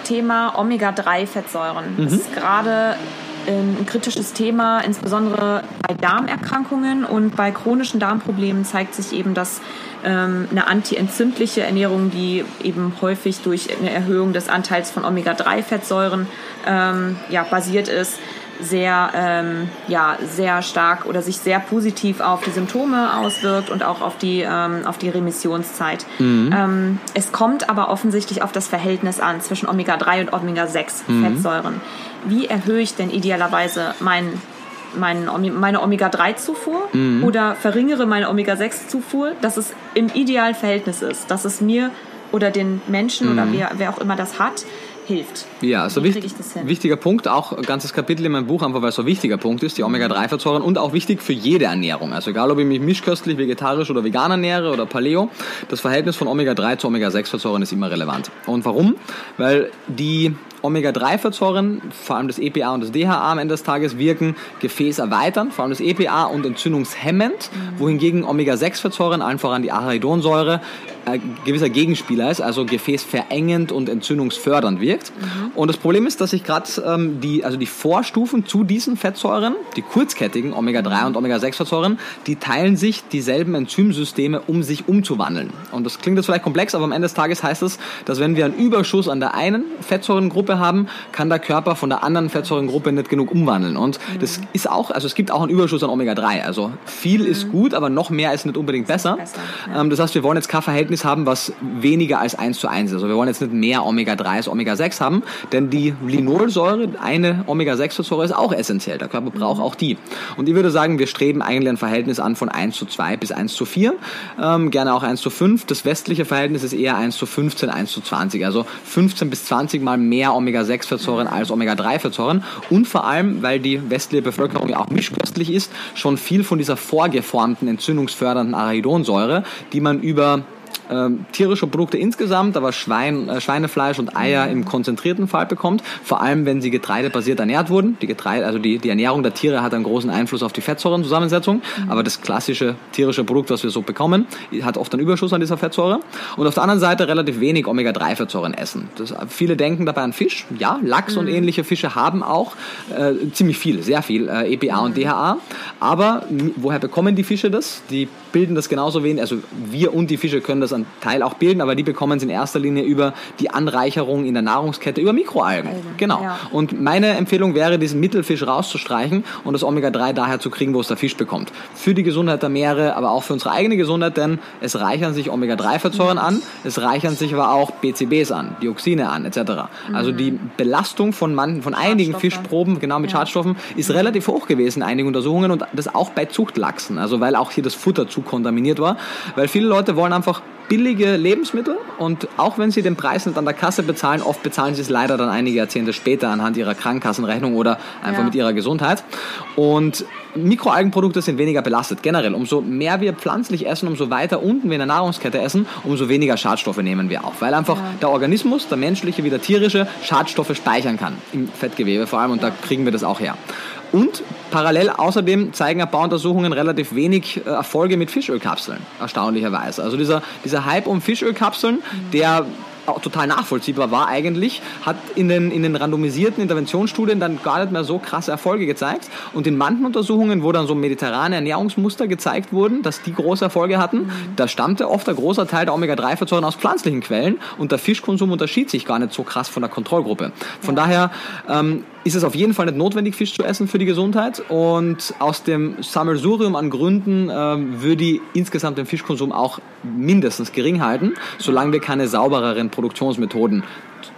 Speaker 3: Thema Omega-3-Fettsäuren. Mhm. Das ist gerade ein kritisches Thema, insbesondere bei Darmerkrankungen und bei chronischen Darmproblemen zeigt sich eben, dass ähm, eine antientzündliche Ernährung, die eben häufig durch eine Erhöhung des Anteils von Omega-3-Fettsäuren ähm, ja, basiert ist, sehr, ähm, ja, sehr stark oder sich sehr positiv auf die Symptome auswirkt und auch auf die, ähm, auf die Remissionszeit. Mhm. Ähm, es kommt aber offensichtlich auf das Verhältnis an zwischen Omega-3 und Omega-6-Fettsäuren. Mhm. Wie erhöhe ich denn idealerweise mein, mein, meine Omega-3-Zufuhr mhm. oder verringere meine Omega-6-Zufuhr, dass es im idealen Verhältnis ist, dass es mir oder den Menschen oder mhm. wer, wer auch immer das hat, hilft.
Speaker 2: Ja, also wichtig, wichtiger Punkt, auch ein ganzes Kapitel in meinem Buch, einfach weil es so ein wichtiger Punkt ist, die Omega-3-Fettsäuren und auch wichtig für jede Ernährung. Also egal, ob ich mich mischköstlich, vegetarisch oder vegan ernähre oder Paleo, das Verhältnis von Omega-3 zu Omega-6-Fettsäuren ist immer relevant. Und warum? Weil die Omega-3-Fettsäuren, vor allem das EPA und das DHA am Ende des Tages, wirken gefäßerweiternd, vor allem das EPA und entzündungshemmend, mhm. wohingegen Omega-6-Fettsäuren, allen voran die Arachidonsäure, äh, gewisser Gegenspieler ist, also gefäßverengend und entzündungsfördernd wirkt. Mhm. Und das Problem ist, dass sich gerade ähm, die, also die Vorstufen zu diesen Fettsäuren, die kurzkettigen Omega-3 und Omega-6-Fettsäuren, die teilen sich dieselben Enzymsysteme, um sich umzuwandeln. Und das klingt jetzt vielleicht komplex, aber am Ende des Tages heißt es, dass wenn wir einen Überschuss an der einen Fettsäurengruppe haben, kann der Körper von der anderen Fettsäurengruppe nicht genug umwandeln. Und mhm. das ist auch, also es gibt auch einen Überschuss an Omega-3. Also viel mhm. ist gut, aber noch mehr ist nicht unbedingt besser. besser ja. ähm, das heißt, wir wollen jetzt kein Verhältnis Verhältnis haben, was weniger als 1 zu 1 ist. Also wir wollen jetzt nicht mehr Omega-3 als Omega-6 haben, denn die Linolsäure, eine Omega-6-Fettsäure, ist auch essentiell. Der Körper braucht auch die. Und ich würde sagen, wir streben eigentlich ein Verhältnis an von 1 zu 2 bis 1 zu 4, ähm, gerne auch 1 zu 5. Das westliche Verhältnis ist eher 1 zu 15, 1 zu 20. Also 15 bis 20 mal mehr Omega-6-Fettsäuren als Omega-3-Fettsäuren. Und vor allem, weil die westliche Bevölkerung ja auch mischköstlich ist, schon viel von dieser vorgeformten entzündungsfördernden Arachidonsäure, die man über ähm, tierische Produkte insgesamt, aber Schwein, äh, Schweinefleisch und Eier im konzentrierten Fall bekommt, vor allem wenn sie getreidebasiert ernährt wurden. Die Getreide, also die, die Ernährung der Tiere hat einen großen Einfluss auf die Fettsäurenzusammensetzung, mhm. aber das klassische tierische Produkt, was wir so bekommen, hat oft einen Überschuss an dieser Fettsäure. Und auf der anderen Seite relativ wenig Omega-3-Fettsäuren essen. Das, viele denken dabei an Fisch. Ja, Lachs mhm. und ähnliche Fische haben auch äh, ziemlich viel, sehr viel äh, EPA mhm. und DHA. Aber woher bekommen die Fische das? Die bilden das genauso wenig, also wir und die Fische können das einen Teil auch bilden, aber die bekommen es in erster Linie über die Anreicherung in der Nahrungskette über Mikroalgen. Algen. Genau. Ja. Und meine Empfehlung wäre, diesen Mittelfisch rauszustreichen und das Omega-3 daher zu kriegen, wo es der Fisch bekommt. Für die Gesundheit der Meere, aber auch für unsere eigene Gesundheit, denn es reichern sich Omega-3-Fettsäuren an, es reichern sich aber auch BCBs an, Dioxine an, etc. Also die mhm. Belastung von manchen, von einigen Fischproben, genau mit ja. Schadstoffen, ist relativ hoch gewesen in einigen Untersuchungen und das auch bei Zuchtlachsen, also weil auch hier das Futter zu kontaminiert war, weil viele Leute wollen einfach billige Lebensmittel und auch wenn sie den Preis nicht an der Kasse bezahlen, oft bezahlen sie es leider dann einige Jahrzehnte später anhand ihrer Krankenkassenrechnung oder einfach ja. mit ihrer Gesundheit. Und Mikroalgenprodukte sind weniger belastet. Generell, umso mehr wir pflanzlich essen, umso weiter unten wir in der Nahrungskette essen, umso weniger Schadstoffe nehmen wir auf. Weil einfach ja. der Organismus, der menschliche wie der tierische, Schadstoffe speichern kann. Im Fettgewebe vor allem und da kriegen wir das auch her. Und parallel außerdem zeigen ein paar Untersuchungen relativ wenig äh, Erfolge mit Fischölkapseln, erstaunlicherweise. Also dieser, dieser Hype um Fischölkapseln, der auch total nachvollziehbar war eigentlich, hat in den, in den randomisierten Interventionsstudien dann gar nicht mehr so krasse Erfolge gezeigt. Und in manchen Untersuchungen, wo dann so mediterrane Ernährungsmuster gezeigt wurden, dass die große Erfolge hatten, mhm. da stammte oft ein großer Teil der Omega-3-Fettsäuren aus pflanzlichen Quellen und der Fischkonsum unterschied sich gar nicht so krass von der Kontrollgruppe. Von ja. daher ähm, ist es auf jeden Fall nicht notwendig, Fisch zu essen für die Gesundheit. Und aus dem Sammelsurium an Gründen ähm, würde ich insgesamt den Fischkonsum auch mindestens gering halten, solange wir keine saubereren Produktionsmethoden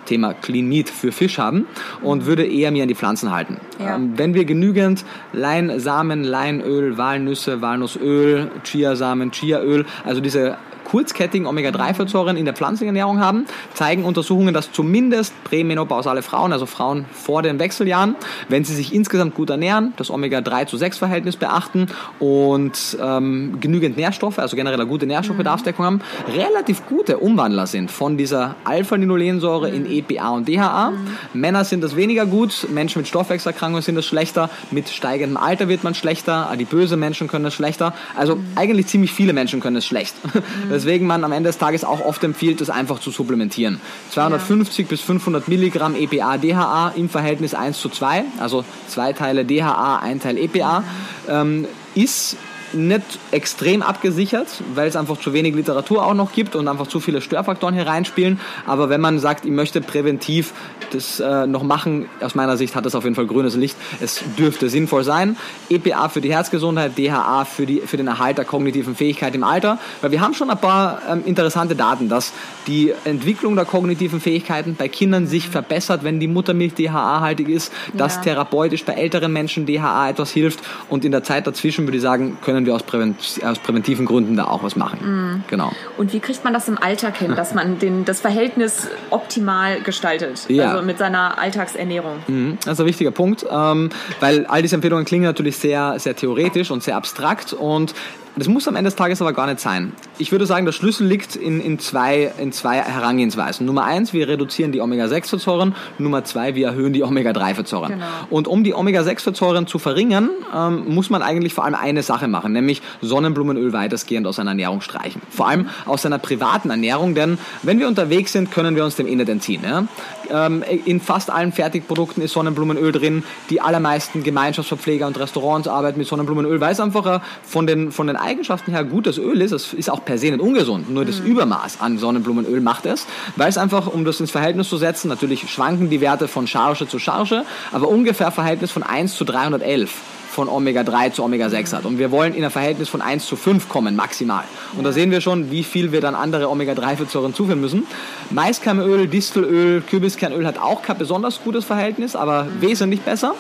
Speaker 2: Thema Clean Meat für Fisch haben und würde eher mir an die Pflanzen halten. Ja. Ähm, wenn wir genügend Leinsamen, Leinöl, Walnüsse, Walnussöl, Chiasamen, Chiaöl, also diese kurzkettigen Omega-3-Fettsäuren in der pflanzlichen Ernährung haben, zeigen Untersuchungen, dass zumindest prämenopausale Frauen, also Frauen vor den Wechseljahren, wenn sie sich insgesamt gut ernähren, das Omega-3 zu 6 Verhältnis beachten und ähm, genügend Nährstoffe, also generell eine gute Nährstoffbedarfsdeckung haben, relativ gute Umwandler sind von dieser Alpha-Linolensäure in EPA und DHA. Männer sind das weniger gut, Menschen mit Stoffwechselerkrankungen sind das schlechter, mit steigendem Alter wird man schlechter, adipöse Menschen können das schlechter, also eigentlich ziemlich viele Menschen können es schlecht. weswegen man am Ende des Tages auch oft empfiehlt, das einfach zu supplementieren. 250 ja. bis 500 Milligramm EPA, DHA im Verhältnis 1 zu 2, also zwei Teile DHA, ein Teil EPA, ähm, ist nicht extrem abgesichert, weil es einfach zu wenig Literatur auch noch gibt und einfach zu viele Störfaktoren hier reinspielen. Aber wenn man sagt, ich möchte präventiv das äh, noch machen, aus meiner Sicht hat das auf jeden Fall grünes Licht. Es dürfte sinnvoll sein. EPA für die Herzgesundheit, DHA für, die, für den Erhalt der kognitiven Fähigkeit im Alter. Weil wir haben schon ein paar ähm, interessante Daten, dass die Entwicklung der kognitiven Fähigkeiten bei Kindern sich verbessert, wenn die Muttermilch DHA-haltig ist, dass ja. therapeutisch bei älteren Menschen DHA etwas hilft und in der Zeit dazwischen würde ich sagen, können können wir aus, Prävent aus präventiven Gründen da auch was machen. Mhm. Genau.
Speaker 3: Und wie kriegt man das im Alltag hin, dass man den, das Verhältnis optimal gestaltet? Ja. Also mit seiner Alltagsernährung.
Speaker 2: Mhm. Das ist ein wichtiger Punkt, ähm, weil all diese Empfehlungen klingen natürlich sehr, sehr theoretisch und sehr abstrakt und das muss am Ende des Tages aber gar nicht sein. Ich würde sagen, der Schlüssel liegt in, in, zwei, in zwei Herangehensweisen. Nummer eins, wir reduzieren die Omega-6-Fettsäuren. Nummer zwei, wir erhöhen die Omega-3-Fettsäuren. Genau. Und um die Omega-6-Fettsäuren zu verringern, ähm, muss man eigentlich vor allem eine Sache machen, nämlich Sonnenblumenöl weitestgehend aus seiner Ernährung streichen. Vor allem aus seiner privaten Ernährung, denn wenn wir unterwegs sind, können wir uns dem eh nicht entziehen. Ja? Ähm, in fast allen Fertigprodukten ist Sonnenblumenöl drin. Die allermeisten Gemeinschaftsverpfleger und Restaurants arbeiten mit Sonnenblumenöl, weil es einfach von den, von den Eigenschaften her gutes Öl ist. Es ist auch per se nicht ungesund. Nur das mhm. Übermaß an Sonnenblumenöl macht es, weil es einfach, um das ins Verhältnis zu setzen, natürlich schwanken die Werte von Charge zu Charge, aber ungefähr Verhältnis von 1 zu 311 von Omega-3 zu Omega-6 hat. Und wir wollen in ein Verhältnis von 1 zu 5 kommen, maximal. Und da sehen wir schon, wie viel wir dann andere Omega-3-Fettsäuren zuführen müssen. Maiskernöl, Distelöl, Kürbiskernöl hat auch kein besonders gutes Verhältnis, aber wesentlich besser.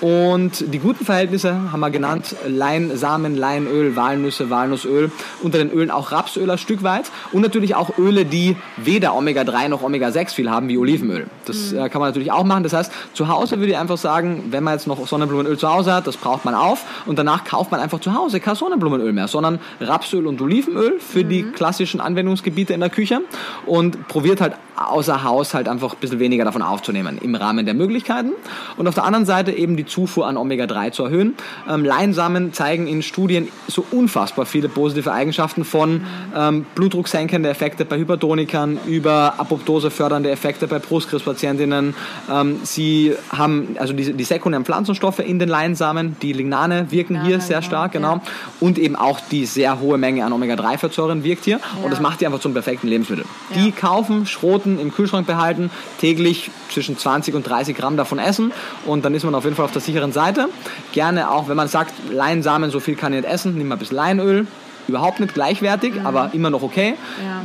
Speaker 2: Und die guten Verhältnisse haben wir genannt, Leinsamen, Leinöl, Walnüsse, Walnussöl, unter den Ölen auch Rapsöl ein Stück weit und natürlich auch Öle, die weder Omega-3 noch Omega-6 viel haben, wie Olivenöl. Das mhm. äh, kann man natürlich auch machen. Das heißt, zu Hause würde ich einfach sagen, wenn man jetzt noch Sonnenblumenöl zu Hause hat, das braucht man auf und danach kauft man einfach zu Hause kein Sonnenblumenöl mehr, sondern Rapsöl und Olivenöl für mhm. die klassischen Anwendungsgebiete in der Küche und probiert halt außer Haus halt einfach ein bisschen weniger davon aufzunehmen im Rahmen der Möglichkeiten. Und auf der anderen Seite eben die Zufuhr an Omega-3 zu erhöhen. Ähm, Leinsamen zeigen in Studien so unfassbar viele positive Eigenschaften von ähm, blutdrucksenkende Effekte bei Hypertonikern über Apoptose fördernde Effekte bei Brustkrebspatientinnen. Ähm, sie haben also die, die sekundären Pflanzenstoffe in den Leinsamen, die Lignane wirken ja, hier sehr genau, stark, genau. Ja. Und eben auch die sehr hohe Menge an Omega-3-Fettsäuren wirkt hier. Ja. Und das macht die einfach zum perfekten Lebensmittel. Die kaufen, schroten, im Kühlschrank behalten, täglich zwischen 20 und 30 Gramm davon essen und dann ist man auf jeden Fall auf der sicheren Seite. Gerne auch, wenn man sagt, Leinsamen, so viel kann ich nicht essen, nimm mal ein bisschen Leinöl, überhaupt nicht gleichwertig, mhm. aber immer noch okay. Ja.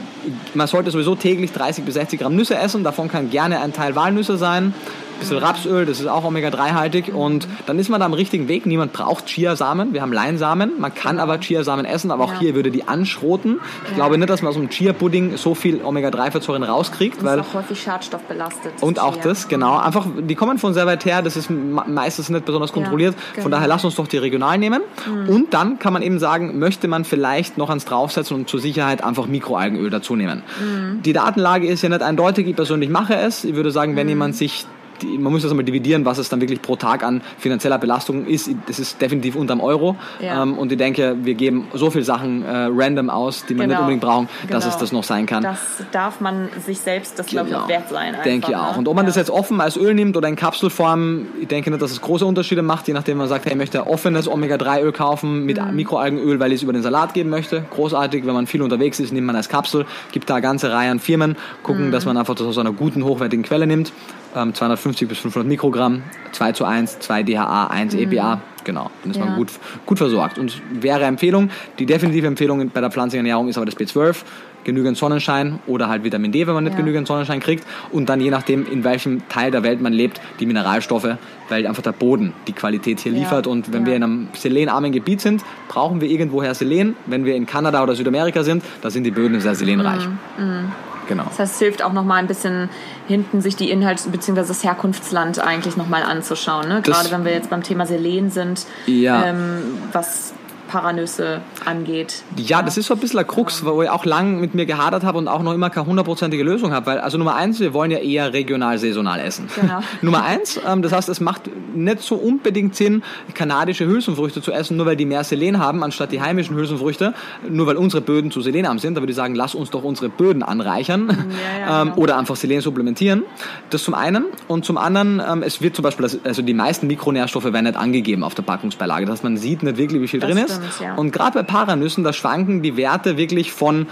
Speaker 2: Man sollte sowieso täglich 30 bis 60 Gramm Nüsse essen. Davon kann gerne ein Teil Walnüsse sein bisschen Rapsöl, das ist auch Omega-3-haltig und dann ist man da am richtigen Weg. Niemand braucht Chiasamen, wir haben Leinsamen, man kann aber Chiasamen essen, aber auch ja. hier würde die anschroten. Ich ja. glaube nicht, dass man aus einem Chia-Pudding so viel Omega-3-Fettsäuren rauskriegt.
Speaker 3: Und weil ist auch häufig schadstoffbelastet.
Speaker 2: Und auch das, genau. Einfach, die kommen von sehr weit her, das ist meistens nicht besonders kontrolliert. Ja, genau. Von daher lass uns doch die regional nehmen. Mhm. Und dann kann man eben sagen, möchte man vielleicht noch ans draufsetzen und zur Sicherheit einfach Mikroalgenöl dazu nehmen. Mhm. Die Datenlage ist ja nicht eindeutig, ich persönlich mache es. Ich würde sagen, wenn mhm. jemand sich die, man muss das einmal dividieren, was es dann wirklich pro Tag an finanzieller Belastung ist. Das ist definitiv unterm Euro. Ja. Ähm, und ich denke, wir geben so viele Sachen äh, random aus, die man genau. nicht unbedingt brauchen, dass genau. es das noch sein kann.
Speaker 3: Das darf man sich selbst, das glaube ich, auch genau. wert sein.
Speaker 2: denke ich auch. Ne? Und ob man ja. das jetzt offen als Öl nimmt oder in Kapselform, ich denke nicht, dass es große Unterschiede macht, je nachdem man sagt, hey, ich möchte offenes Omega-3-Öl kaufen mit mhm. Mikroalgenöl, weil ich es über den Salat geben möchte. Großartig, wenn man viel unterwegs ist, nimmt man als Kapsel. Gibt da eine ganze Reihe an Firmen, gucken, mhm. dass man einfach das aus einer guten, hochwertigen Quelle nimmt. 250 ähm, bis 500 Mikrogramm, 2 zu 1, 2 DHA, 1 mhm. EPA. Genau, dann ist ja. man gut, gut versorgt. Und wäre Empfehlung, die definitive Empfehlung bei der pflanzlichen Ernährung ist aber das B12, genügend Sonnenschein oder halt Vitamin D, wenn man nicht ja. genügend Sonnenschein kriegt. Und dann je nachdem, in welchem Teil der Welt man lebt, die Mineralstoffe, weil einfach der Boden die Qualität hier ja. liefert. Und wenn ja. wir in einem selenarmen Gebiet sind, brauchen wir irgendwoher Selen. Wenn wir in Kanada oder Südamerika sind, da sind die Böden sehr selenreich. Mhm. Mhm.
Speaker 3: Genau. Das heißt, es hilft auch nochmal ein bisschen hinten sich die Inhalte bzw. das Herkunftsland eigentlich nochmal anzuschauen. Ne? Gerade wenn wir jetzt beim Thema Selen sind, ja. ähm, was Paranüsse angeht.
Speaker 2: Ja, das ist so ein bisschen ein Krux, wo ich auch lang mit mir gehadert habe und auch noch immer keine hundertprozentige Lösung habe. Weil, also Nummer eins, wir wollen ja eher regional saisonal essen. Genau. Nummer eins, ähm, das heißt, es macht nicht so unbedingt Sinn, kanadische Hülsenfrüchte zu essen, nur weil die mehr Selen haben, anstatt die heimischen Hülsenfrüchte, nur weil unsere Böden zu selenarm sind. Da würde ich sagen, lass uns doch unsere Böden anreichern ja, ja, ähm, genau. oder einfach Selen supplementieren. Das zum einen. Und zum anderen, ähm, es wird zum Beispiel, also die meisten Mikronährstoffe werden nicht angegeben auf der Packungsbeilage. Das heißt, man sieht nicht wirklich, wie viel das drin ist. Stimmt, ja. Und gerade bei Paranüssen, da schwanken die Werte wirklich von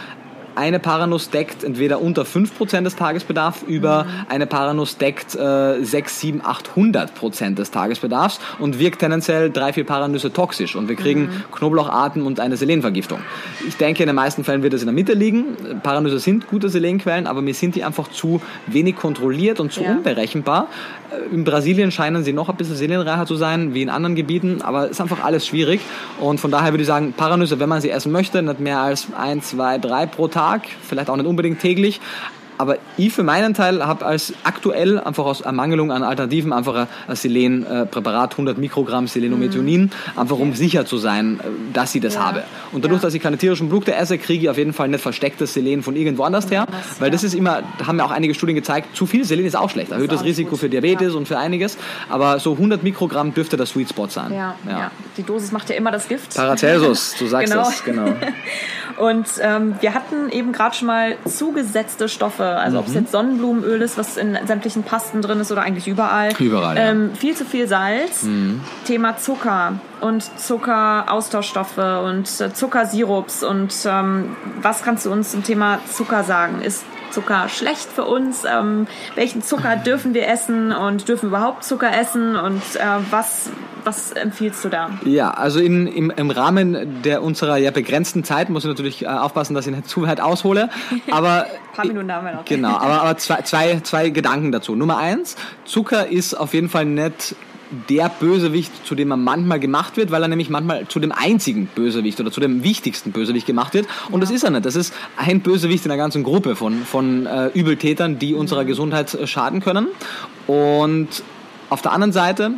Speaker 2: eine Paranuss deckt entweder unter 5% des Tagesbedarfs über mhm. eine Paranuss deckt äh, 6, 7, 800% des Tagesbedarfs und wirkt tendenziell drei, vier Paranüsse toxisch und wir kriegen mhm. Knoblaucharten und eine Selenvergiftung. Ich denke, in den meisten Fällen wird es in der Mitte liegen. Paranüsse sind gute Selenquellen, aber mir sind die einfach zu wenig kontrolliert und zu ja. unberechenbar. In Brasilien scheinen sie noch ein bisschen seelenreicher zu sein, wie in anderen Gebieten, aber es ist einfach alles schwierig. Und von daher würde ich sagen, Paranüsse, wenn man sie essen möchte, nicht mehr als ein, zwei, drei pro Tag, vielleicht auch nicht unbedingt täglich, aber ich für meinen Teil habe als aktuell einfach aus Ermangelung an Alternativen einfach ein Selenpräparat, 100 Mikrogramm Selenomethionin, mhm. einfach um sicher zu sein, äh, dass ich das ja. habe. Und dadurch, ja. dass ich keine tierischen Produkte esse, kriege ich auf jeden Fall nicht verstecktes Selen von irgendwo anders her, weil das ist immer, haben ja auch einige Studien gezeigt, zu viel Selen ist auch schlecht, erhöht das Risiko für Diabetes ja. und für einiges, aber so 100 Mikrogramm dürfte der Sweet Spot sein.
Speaker 3: Ja, ja. die Dosis macht ja immer das Gift.
Speaker 2: Paracelsus, du sagst genau. es, genau.
Speaker 3: und ähm, wir hatten eben gerade schon mal zugesetzte Stoffe also mhm. ob es jetzt Sonnenblumenöl ist, was in sämtlichen Pasten drin ist oder eigentlich überall.
Speaker 2: Überall.
Speaker 3: Ähm, ja. Viel zu viel Salz. Mhm. Thema Zucker und Zuckeraustauschstoffe und äh, Zuckersirups. Und ähm, was kannst du uns zum Thema Zucker sagen? Ist Zucker schlecht für uns? Ähm, welchen Zucker dürfen wir essen und dürfen überhaupt Zucker essen? Und äh, was, was empfiehlst du da?
Speaker 2: Ja, also in, im, im Rahmen der unserer ja, begrenzten Zeit muss ich natürlich äh, aufpassen, dass ich nicht zu weit aushole. Aber
Speaker 3: Ein paar Minuten haben wir noch.
Speaker 2: Genau, aber, aber zwei, zwei, zwei Gedanken dazu. Nummer eins, Zucker ist auf jeden Fall nicht der Bösewicht, zu dem er manchmal gemacht wird, weil er nämlich manchmal zu dem einzigen Bösewicht oder zu dem wichtigsten Bösewicht gemacht wird. Und ja. das ist er nicht. Das ist ein Bösewicht in einer ganzen Gruppe von, von äh, Übeltätern, die unserer Gesundheit äh, schaden können. Und auf der anderen Seite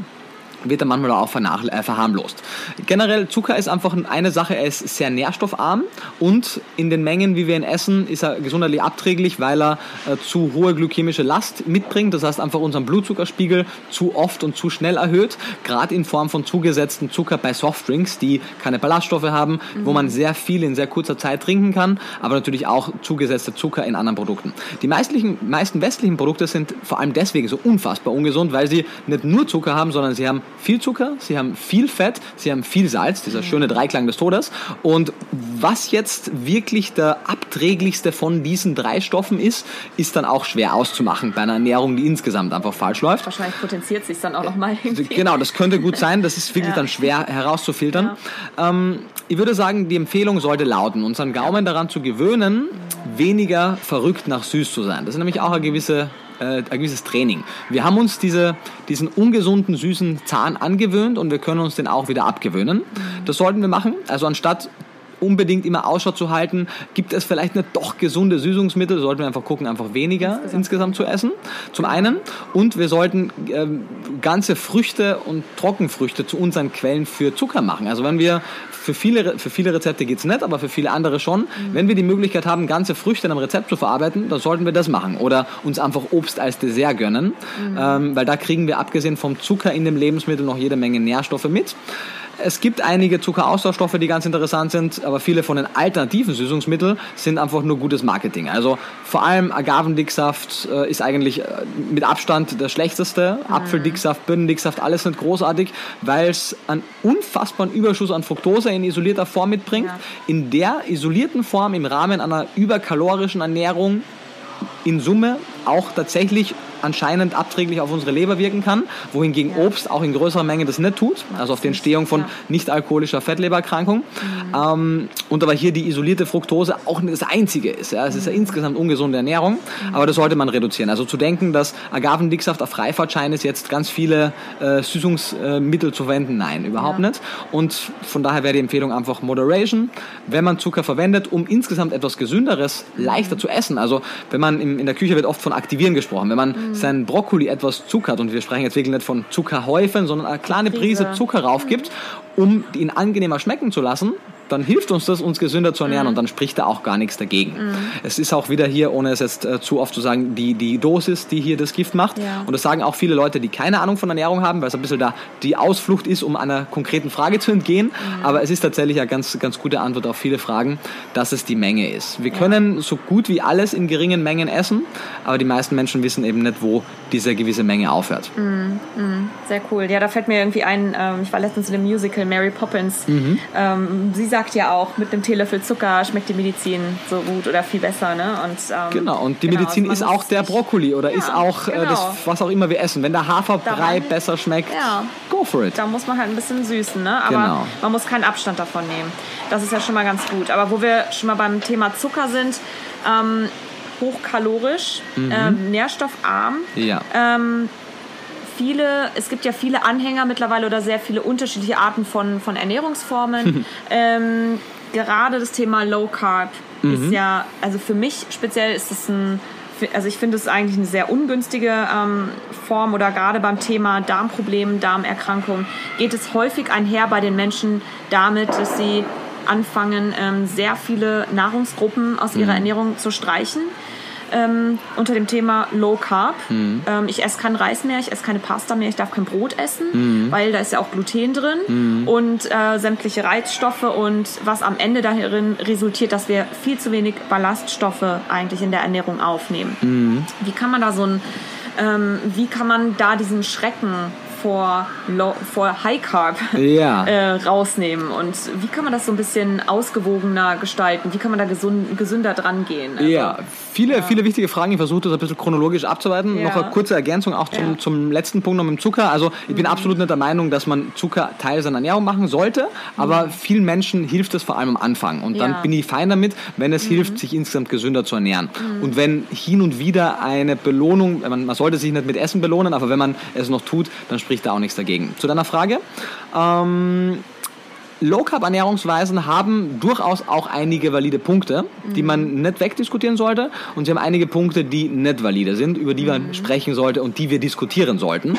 Speaker 2: wird er manchmal auch äh, verharmlost. Generell Zucker ist einfach eine Sache, er ist sehr nährstoffarm und in den Mengen, wie wir ihn essen, ist er gesundheitlich abträglich, weil er äh, zu hohe glykämische Last mitbringt. Das heißt einfach unseren Blutzuckerspiegel zu oft und zu schnell erhöht, gerade in Form von zugesetzten Zucker bei Softdrinks, die keine Ballaststoffe haben, mhm. wo man sehr viel in sehr kurzer Zeit trinken kann, aber natürlich auch zugesetzte Zucker in anderen Produkten. Die meisten, meisten westlichen Produkte sind vor allem deswegen so unfassbar ungesund, weil sie nicht nur Zucker haben, sondern sie haben viel Zucker, sie haben viel Fett, sie haben viel Salz, dieser schöne Dreiklang des Todes. Und was jetzt wirklich der abträglichste von diesen drei Stoffen ist, ist dann auch schwer auszumachen bei einer Ernährung, die insgesamt einfach falsch läuft.
Speaker 3: Wahrscheinlich potenziert sich dann auch nochmal
Speaker 2: irgendwie. Genau, das könnte gut sein. Das ist wirklich ja. dann schwer herauszufiltern. Ja. Ähm, ich würde sagen, die Empfehlung sollte lauten, unseren Gaumen daran zu gewöhnen, weniger verrückt nach süß zu sein. Das ist nämlich auch eine gewisse äh, ein gewisses Training. Wir haben uns diese, diesen ungesunden, süßen Zahn angewöhnt und wir können uns den auch wieder abgewöhnen. Das sollten wir machen. Also anstatt unbedingt immer Ausschau zu halten, gibt es vielleicht nicht doch gesunde Süßungsmittel, sollten wir einfach gucken, einfach weniger insgesamt, insgesamt zu essen, zum einen. Und wir sollten äh, ganze Früchte und Trockenfrüchte zu unseren Quellen für Zucker machen. Also wenn wir für viele, für viele Rezepte geht es nicht, aber für viele andere schon. Mhm. Wenn wir die Möglichkeit haben, ganze Früchte in einem Rezept zu verarbeiten, dann sollten wir das machen. Oder uns einfach Obst als Dessert gönnen, mhm. ähm, weil da kriegen wir abgesehen vom Zucker in dem Lebensmittel noch jede Menge Nährstoffe mit. Es gibt einige Zuckeraustauschstoffe, die ganz interessant sind, aber viele von den alternativen Süßungsmitteln sind einfach nur gutes Marketing. Also vor allem Agavendicksaft äh, ist eigentlich äh, mit Abstand der schlechteste. Mhm. Apfeldicksaft, Birnendicksaft, alles nicht großartig, weil es einen unfassbaren Überschuss an Fructose in isolierter Form mitbringt. Ja. In der isolierten Form im Rahmen einer überkalorischen Ernährung in Summe auch tatsächlich anscheinend abträglich auf unsere Leber wirken kann, wohingegen ja. Obst auch in größerer Menge das nicht tut, also auf die Entstehung von ja. nicht-alkoholischer Fettlebererkrankung. Mhm. Ähm, und aber hier die isolierte Fructose auch das einzige ist. Ja. Es ist ja mhm. insgesamt ungesunde Ernährung, mhm. aber das sollte man reduzieren. Also zu denken, dass Agavendicksaft auf Freifahrtschein ist, jetzt ganz viele äh, Süßungsmittel zu verwenden, nein, überhaupt ja. nicht. Und von daher wäre die Empfehlung einfach Moderation, wenn man Zucker verwendet, um insgesamt etwas Gesünderes leichter mhm. zu essen. Also wenn man in, in der Küche wird oft von Aktivieren gesprochen. Wenn man mhm. sein Brokkoli etwas zuckert, und wir sprechen jetzt wirklich nicht von Zuckerhäufen, sondern eine kleine Prise Zucker raufgibt, um ihn angenehmer schmecken zu lassen, dann hilft uns das, uns gesünder zu ernähren mhm. und dann spricht da auch gar nichts dagegen. Mhm. Es ist auch wieder hier, ohne es jetzt äh, zu oft zu sagen, die, die Dosis, die hier das Gift macht. Ja. Und das sagen auch viele Leute, die keine Ahnung von Ernährung haben, weil es ein bisschen da die Ausflucht ist, um einer konkreten Frage zu entgehen. Mhm. Aber es ist tatsächlich eine ganz, ganz gute Antwort auf viele Fragen, dass es die Menge ist. Wir ja. können so gut wie alles in geringen Mengen essen, aber die meisten Menschen wissen eben nicht, wo diese gewisse Menge aufhört.
Speaker 3: Mhm. mhm. Sehr cool. Ja, da fällt mir irgendwie ein, ähm, ich war letztens in dem Musical Mary Poppins. Mhm. Ähm, sie sagt ja auch, mit einem Teelöffel Zucker schmeckt die Medizin so gut oder viel besser. Ne? Und,
Speaker 2: ähm, genau, und die genau, Medizin also ist auch der Brokkoli oder ja, ist auch genau. äh, das, genau. was auch immer wir essen. Wenn der Haferbrei Daran, besser schmeckt, ja. go for it.
Speaker 3: Da muss man halt ein bisschen süßen, ne? aber genau. man muss keinen Abstand davon nehmen. Das ist ja schon mal ganz gut. Aber wo wir schon mal beim Thema Zucker sind, ähm, hochkalorisch, mhm. ähm, nährstoffarm. Ja. Ähm, viele, es gibt ja viele Anhänger mittlerweile oder sehr viele unterschiedliche Arten von, von Ernährungsformen. ähm, gerade das Thema Low Carb mhm. ist ja, also für mich speziell ist es ein, also ich finde es eigentlich eine sehr ungünstige ähm, Form oder gerade beim Thema Darmproblemen, Darmerkrankungen geht es häufig einher bei den Menschen damit, dass sie anfangen, ähm, sehr viele Nahrungsgruppen aus ihrer mhm. Ernährung zu streichen ähm, unter dem Thema Low Carb. Mhm. Ähm, ich esse kein Reis mehr, ich esse keine Pasta mehr, ich darf kein Brot essen, mhm. weil da ist ja auch Gluten drin mhm. und äh, sämtliche Reizstoffe und was am Ende darin resultiert, dass wir viel zu wenig Ballaststoffe eigentlich in der Ernährung aufnehmen. Mhm. Wie kann man da so ein ähm, wie kann man da diesen Schrecken vor, Low, vor High Carb ja. äh, rausnehmen. Und wie kann man das so ein bisschen ausgewogener gestalten? Wie kann man da gesund, gesünder dran gehen?
Speaker 2: Also, ja, viele, ja. viele wichtige Fragen. Ich versuche das ein bisschen chronologisch abzuarbeiten. Ja. Noch eine kurze Ergänzung auch zum, zum letzten Punkt noch mit dem Zucker. Also ich bin mhm. absolut nicht der Meinung, dass man Zucker Teil seiner Ernährung machen sollte, aber mhm. vielen Menschen hilft es vor allem am Anfang. Und dann bin ich fein damit, wenn es mhm. hilft, sich insgesamt gesünder zu ernähren. Mhm. Und wenn hin und wieder eine Belohnung, man, man sollte sich nicht mit Essen belohnen, aber wenn man es noch tut, dann spricht da auch nichts dagegen. Zu deiner Frage. Ähm, Low-Carb-Ernährungsweisen haben durchaus auch einige valide Punkte, die man nicht wegdiskutieren sollte. Und sie haben einige Punkte, die nicht valide sind, über die man sprechen sollte und die wir diskutieren sollten.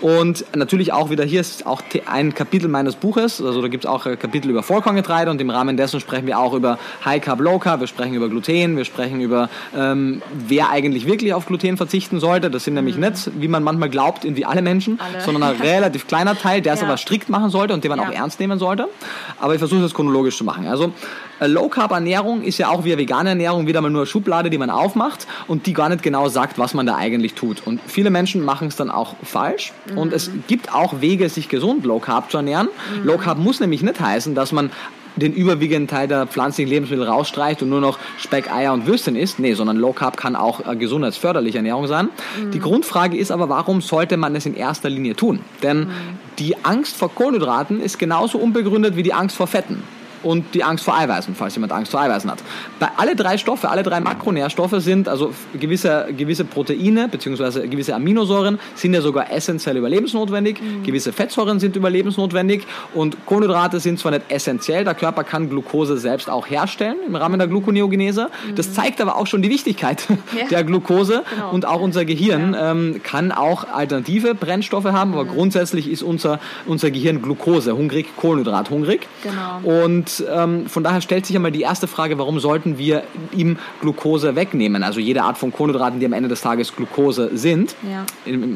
Speaker 2: Und natürlich auch wieder hier ist auch ein Kapitel meines Buches, also da gibt es auch ein Kapitel über Vollkorngetreide und im Rahmen dessen sprechen wir auch über High Carb, Low Carb, wir sprechen über Gluten, wir sprechen über, ähm, wer eigentlich wirklich auf Gluten verzichten sollte. Das sind nämlich mhm. nicht, wie man manchmal glaubt, irgendwie alle Menschen, alle. sondern ein relativ kleiner Teil, der es ja. aber strikt machen sollte und den man ja. auch ernst nehmen sollte. Aber ich versuche es chronologisch zu machen. Also äh, Low Carb Ernährung ist ja auch wie vegane Ernährung wieder mal nur eine Schublade, die man aufmacht und die gar nicht genau sagt, was man da eigentlich tut. Und viele Menschen machen es dann auch falsch. Mhm. Und es gibt auch Wege, sich gesund Low Carb zu ernähren. Mhm. Low Carb muss nämlich nicht heißen, dass man den überwiegenden Teil der pflanzlichen Lebensmittel rausstreicht und nur noch Speck, Eier und Würstchen isst. Nee, sondern Low Carb kann auch äh, gesundheitsförderliche Ernährung sein. Mhm. Die Grundfrage ist aber, warum sollte man es in erster Linie tun? Denn mhm. die Angst vor Kohlenhydraten ist genauso unbegründet wie die Angst vor Fetten und die Angst vor Eiweißen, falls jemand Angst vor Eiweißen hat. Bei alle drei Stoffe, alle drei Makronährstoffe sind, also gewisse, gewisse Proteine bzw. gewisse Aminosäuren sind ja sogar essentiell überlebensnotwendig, mhm. gewisse Fettsäuren sind überlebensnotwendig und Kohlenhydrate sind zwar nicht essentiell, der Körper kann Glucose selbst auch herstellen im Rahmen der Gluconeogenese. Mhm. Das zeigt aber auch schon die Wichtigkeit ja. der Glucose genau. und auch unser Gehirn ja. ähm, kann auch alternative Brennstoffe haben, aber mhm. grundsätzlich ist unser, unser Gehirn Glucose hungrig, Kohlenhydrat hungrig. Genau. Und und ähm, von daher stellt sich einmal die erste Frage, warum sollten wir ihm Glucose wegnehmen? Also jede Art von Kohlenhydraten, die am Ende des Tages Glucose sind. Ja.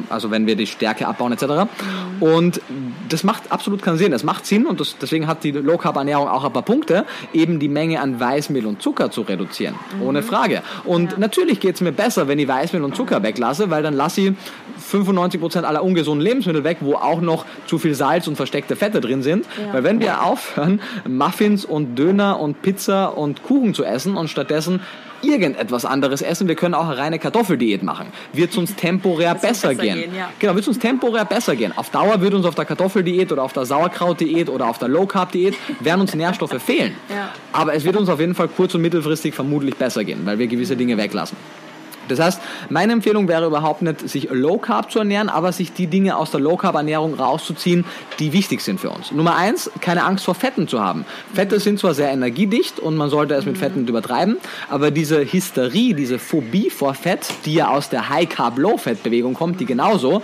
Speaker 2: Also wenn wir die Stärke abbauen etc. Mhm. Und das macht absolut keinen Sinn. Es macht Sinn und das, deswegen hat die Low Carb Ernährung auch ein paar Punkte, eben die Menge an Weißmehl und Zucker zu reduzieren. Mhm. Ohne Frage. Und ja. natürlich geht es mir besser, wenn ich Weißmehl und Zucker weglasse, weil dann lasse ich 95% aller ungesunden Lebensmittel weg, wo auch noch zu viel Salz und versteckte Fette drin sind. Ja. Weil wenn wir aufhören, Muffins und Döner und Pizza und Kuchen zu essen und stattdessen irgendetwas anderes essen. Wir können auch eine reine Kartoffeldiät machen. Wird es uns temporär besser, besser, gehen. gehen ja. Genau, wird es uns temporär besser gehen. Auf Dauer wird uns auf der Kartoffeldiät oder auf der Sauerkrautdiät oder auf der Low Carb Diät werden uns Nährstoffe fehlen. Ja. Aber es wird uns auf jeden Fall kurz- und mittelfristig vermutlich besser gehen, weil wir gewisse Dinge weglassen. Das heißt, meine Empfehlung wäre überhaupt nicht, sich Low Carb zu ernähren, aber sich die Dinge aus der Low Carb Ernährung rauszuziehen, die wichtig sind für uns. Nummer eins, keine Angst vor Fetten zu haben. Fette sind zwar sehr energiedicht und man sollte es mit Fetten nicht übertreiben, aber diese Hysterie, diese Phobie vor Fett, die ja aus der High Carb Low Fett Bewegung kommt, die genauso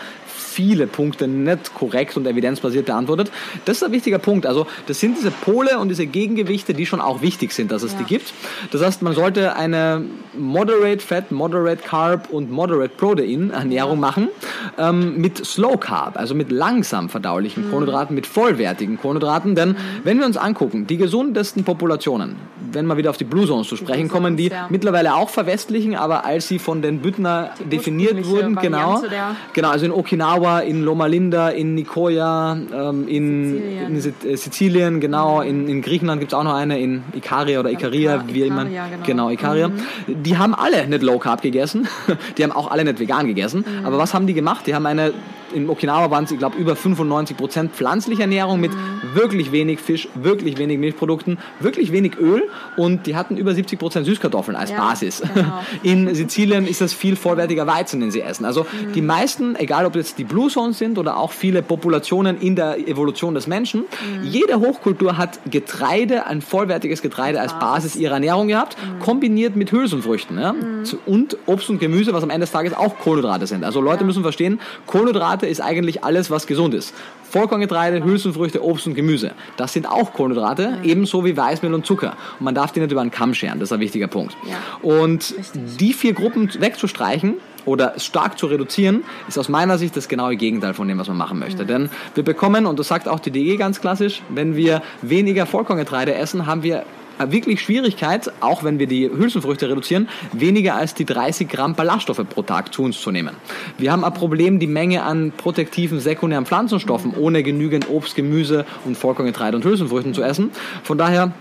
Speaker 2: viele Punkte nicht korrekt und evidenzbasiert beantwortet. Das ist ein wichtiger Punkt. Also das sind diese Pole und diese Gegengewichte, die schon auch wichtig sind, dass es ja. die gibt. Das heißt, man sollte eine Moderate Fat, Moderate Carb und Moderate Protein Ernährung machen ähm, mit Slow Carb, also mit langsam verdaulichen mhm. Kohlenhydraten, mit vollwertigen Kohlenhydraten. Denn mhm. wenn wir uns angucken, die gesundesten Populationen, wenn wir wieder auf die Blue Zones zu sprechen kommen, die ja. mittlerweile auch verwestlichen, aber als sie von den Büttner die definiert wurden, genau, genau, also in Okinawa Okinawa, in Loma Linda, in Nicoya, ähm, in, Sizilien. in, äh, Sizilien, genau, in, in Griechenland gibt es auch noch eine, in Ikaria oder Ikaria, wie immer. Genau, genau Ikaria. Mhm. Die haben alle nicht Low Carb gegessen, die haben auch alle nicht vegan gegessen, mhm. aber was haben die gemacht? Die haben eine in Okinawa waren es, ich glaube, über 95 Prozent pflanzliche Ernährung mit mhm. wirklich wenig Fisch, wirklich wenig Milchprodukten, wirklich wenig Öl und die hatten über 70 Prozent Süßkartoffeln als ja, Basis. Genau. In Sizilien ist das viel vollwertiger Weizen, den sie essen. Also mhm. die meisten, egal ob jetzt die Blue Zones sind oder auch viele Populationen in der Evolution des Menschen, mhm. jede Hochkultur hat Getreide, ein vollwertiges Getreide als Basis ihrer Ernährung gehabt, mhm. kombiniert mit Hülsenfrüchten ja? Mhm. und Obst und Gemüse, was am Ende des Tages auch Kohlenhydrate sind. Also Leute ja. müssen verstehen, Kohlenhydrate Kohlenhydrate ist eigentlich alles, was gesund ist. Vollkorngetreide, Hülsenfrüchte, Obst und Gemüse. Das sind auch Kohlenhydrate, mhm. ebenso wie Weißmehl und Zucker. Und man darf die nicht über einen Kamm scheren, das ist ein wichtiger Punkt. Ja. Und Richtig. die vier Gruppen wegzustreichen, oder stark zu reduzieren, ist aus meiner Sicht das genaue Gegenteil von dem, was man machen möchte. Mhm. Denn wir bekommen, und das sagt auch die DE ganz klassisch, wenn wir weniger Vollkorngetreide essen, haben wir wirklich Schwierigkeit, auch wenn wir die Hülsenfrüchte reduzieren, weniger als die 30 Gramm Ballaststoffe pro Tag zu uns zu nehmen. Wir haben ein Problem, die Menge an protektiven sekundären Pflanzenstoffen ohne genügend Obst, Gemüse und Vollkorngetreide und Hülsenfrüchten zu essen. Von daher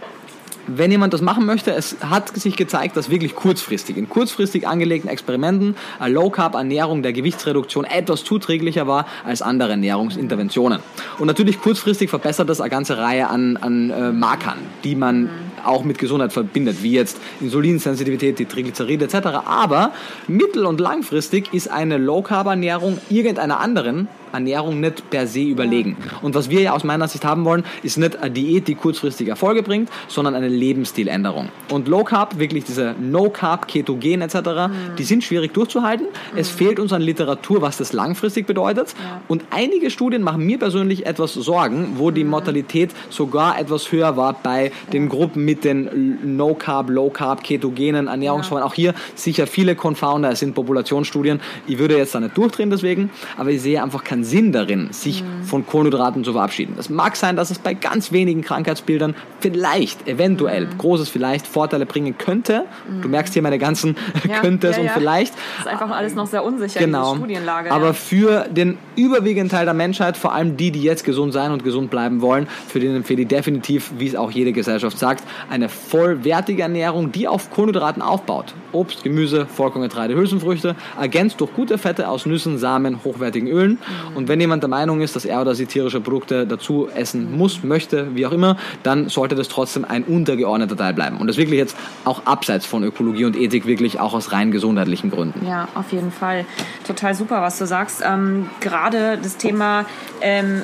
Speaker 2: wenn jemand das machen möchte, es hat sich gezeigt, dass wirklich kurzfristig, in kurzfristig angelegten Experimenten eine Low-Carb-Ernährung der Gewichtsreduktion etwas zuträglicher war als andere Ernährungsinterventionen. Und natürlich kurzfristig verbessert das eine ganze Reihe an, an äh, Markern, die man auch mit Gesundheit verbindet, wie jetzt Insulinsensitivität, die Triglyceride etc. Aber mittel- und langfristig ist eine Low-Carb-Ernährung irgendeiner anderen Ernährung nicht per se überlegen. Und was wir ja aus meiner Sicht haben wollen, ist nicht eine Diät, die kurzfristig Erfolge bringt, sondern eine Lebensstiländerung. Und Low Carb, wirklich diese No Carb, Ketogen etc., mhm. die sind schwierig durchzuhalten. Mhm. Es fehlt uns an Literatur, was das langfristig bedeutet. Ja. Und einige Studien machen mir persönlich etwas Sorgen, wo die mhm. Mortalität sogar etwas höher war bei den Gruppen mit den No Carb, Low Carb, ketogenen Ernährungsformen. Ja. Auch hier sicher viele Confounder, es sind Populationsstudien. Ich würde jetzt da nicht durchdrehen deswegen, aber ich sehe einfach keinen Sinn darin, sich mhm. von Kohlenhydraten zu verabschieden. Es mag sein, dass es bei ganz wenigen Krankheitsbildern vielleicht, eventuell, mhm. großes vielleicht, Vorteile bringen könnte. Mhm. Du merkst hier meine ganzen ja, Könntes ja, und vielleicht.
Speaker 3: Das ist einfach alles noch sehr unsicher,
Speaker 2: genau. diese Studienlage. Aber für den überwiegenden Teil der Menschheit, vor allem die, die jetzt gesund sein und gesund bleiben wollen, für den empfehle ich definitiv, wie es auch jede Gesellschaft sagt, eine vollwertige Ernährung, die auf Kohlenhydraten aufbaut. Obst, Gemüse, Vollkorngetreide, Hülsenfrüchte, ergänzt durch gute Fette aus Nüssen, Samen, hochwertigen Ölen. Und wenn jemand der Meinung ist, dass er oder sie tierische Produkte dazu essen muss, möchte, wie auch immer, dann sollte das trotzdem ein untergeordneter Teil bleiben. Und das wirklich jetzt auch abseits von Ökologie und Ethik, wirklich auch aus rein gesundheitlichen Gründen.
Speaker 3: Ja, auf jeden Fall. Total super, was du sagst. Ähm, gerade das Thema ähm,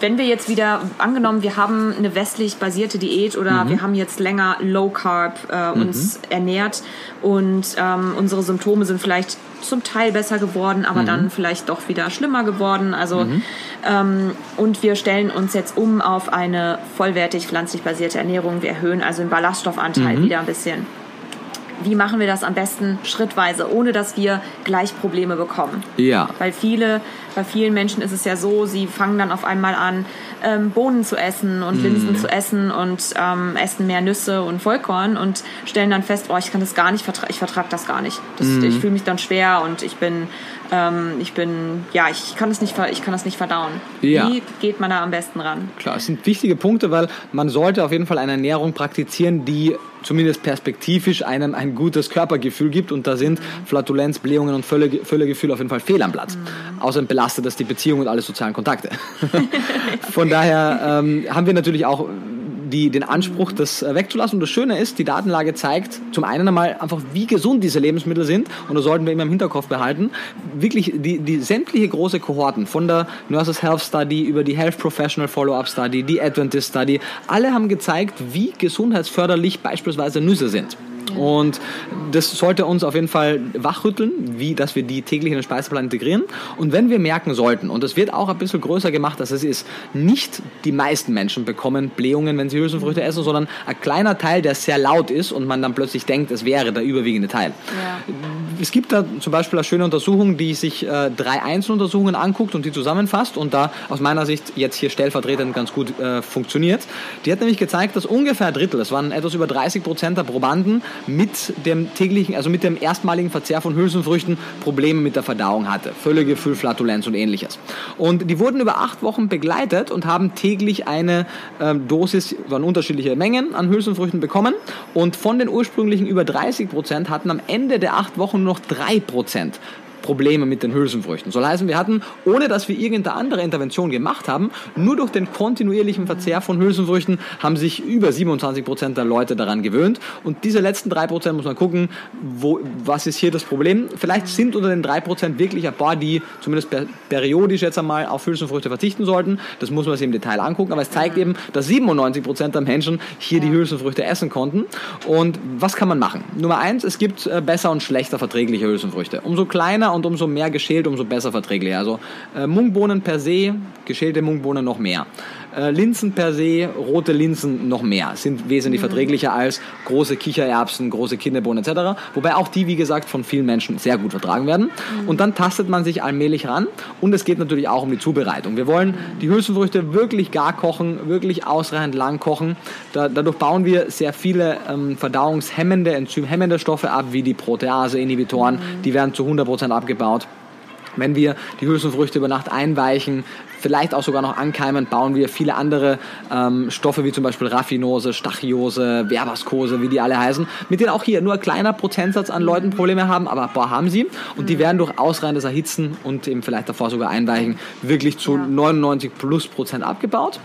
Speaker 3: wenn wir jetzt wieder angenommen, wir haben eine westlich basierte Diät oder mhm. wir haben jetzt länger Low Carb äh, uns mhm. ernährt und ähm, unsere Symptome sind vielleicht zum Teil besser geworden, aber mhm. dann vielleicht doch wieder schlimmer geworden. Also mhm. ähm, und wir stellen uns jetzt um auf eine vollwertig pflanzlich basierte Ernährung. Wir erhöhen also den Ballaststoffanteil mhm. wieder ein bisschen wie machen wir das am besten schrittweise, ohne dass wir gleich Probleme bekommen.
Speaker 2: Ja.
Speaker 3: Weil viele, bei vielen Menschen ist es ja so, sie fangen dann auf einmal an, ähm, Bohnen zu essen und Linsen mm. zu essen und ähm, essen mehr Nüsse und Vollkorn und stellen dann fest, oh, ich kann das gar nicht, vertra ich vertrage das gar nicht. Das, mm. Ich fühle mich dann schwer und ich bin, ähm, ich bin, ja, ich kann das nicht, ich kann das nicht verdauen. Ja. Wie geht man da am besten ran?
Speaker 2: Klar, es sind wichtige Punkte, weil man sollte auf jeden Fall eine Ernährung praktizieren, die zumindest perspektivisch einem ein gutes Körpergefühl gibt und da sind Flatulenz, Blähungen und Völlegefühl auf jeden Fall fehl am Platz. Mhm. Außerdem belastet das die Beziehung und alle sozialen Kontakte. Von daher ähm, haben wir natürlich auch die, den Anspruch, das äh, wegzulassen. Und das Schöne ist, die Datenlage zeigt zum einen einmal einfach, wie gesund diese Lebensmittel sind. Und das sollten wir immer im Hinterkopf behalten. Wirklich die, die sämtliche große Kohorten von der Nurses Health Study über die Health Professional Follow-up Study, die Adventist Study, alle haben gezeigt, wie gesundheitsförderlich beispielsweise Nüsse sind. Und das sollte uns auf jeden Fall wachrütteln, wie, dass wir die täglich in den Speiseplan integrieren. Und wenn wir merken sollten, und das wird auch ein bisschen größer gemacht, dass es ist, nicht die meisten Menschen bekommen Blähungen, wenn sie Hülsenfrüchte essen, sondern ein kleiner Teil, der sehr laut ist und man dann plötzlich denkt, es wäre der überwiegende Teil. Ja. Es gibt da zum Beispiel eine schöne Untersuchung, die sich äh, drei Einzeluntersuchungen anguckt und die zusammenfasst und da aus meiner Sicht jetzt hier stellvertretend ganz gut äh, funktioniert. Die hat nämlich gezeigt, dass ungefähr ein Drittel, es waren etwas über 30 Prozent der Probanden, mit dem täglichen, also mit dem erstmaligen Verzehr von Hülsenfrüchten Probleme mit der Verdauung hatte. Völlegefühl, Flatulenz und ähnliches. Und die wurden über acht Wochen begleitet und haben täglich eine äh, Dosis, waren unterschiedliche Mengen an Hülsenfrüchten bekommen. Und von den ursprünglichen über 30 Prozent hatten am Ende der acht Wochen nur noch drei Prozent Probleme mit den Hülsenfrüchten. Soll heißen, wir hatten, ohne dass wir irgendeine andere Intervention gemacht haben, nur durch den kontinuierlichen Verzehr von Hülsenfrüchten haben sich über 27 Prozent der Leute daran gewöhnt. Und diese letzten drei Prozent muss man gucken, wo, was ist hier das Problem. Vielleicht sind unter den drei Prozent wirklich ein paar, die zumindest periodisch jetzt einmal auf Hülsenfrüchte verzichten sollten. Das muss man sich im Detail angucken. Aber es zeigt eben, dass 97 Prozent der Menschen hier die Hülsenfrüchte essen konnten. Und was kann man machen? Nummer eins, es gibt äh, besser und schlechter verträgliche Hülsenfrüchte. Umso kleiner und umso mehr geschält, umso besser verträglich. Also äh, Mungbohnen per se, geschälte Mungbohnen noch mehr. Äh, Linsen per se, rote Linsen noch mehr, sind wesentlich mhm. verträglicher als große Kichererbsen, große Kinderbohnen etc. Wobei auch die, wie gesagt, von vielen Menschen sehr gut vertragen werden. Mhm. Und dann tastet man sich allmählich ran und es geht natürlich auch um die Zubereitung. Wir wollen die Hülsenfrüchte wirklich gar kochen, wirklich ausreichend lang kochen. Da, dadurch bauen wir sehr viele ähm, verdauungshemmende, enzymhemmende Stoffe ab, wie die Protease-Inhibitoren. Mhm. Die werden zu 100% abgebaut. Wenn wir die Hülsenfrüchte über Nacht einweichen, vielleicht auch sogar noch ankeimen, bauen wir viele andere ähm, Stoffe wie zum Beispiel Raffinose, Stachiose, Verbaskose, wie die alle heißen, mit denen auch hier nur ein kleiner Prozentsatz an Leuten Probleme haben, aber ein paar haben sie und die werden durch ausreichendes Erhitzen und eben vielleicht davor sogar einweichen wirklich zu ja. 99 plus Prozent abgebaut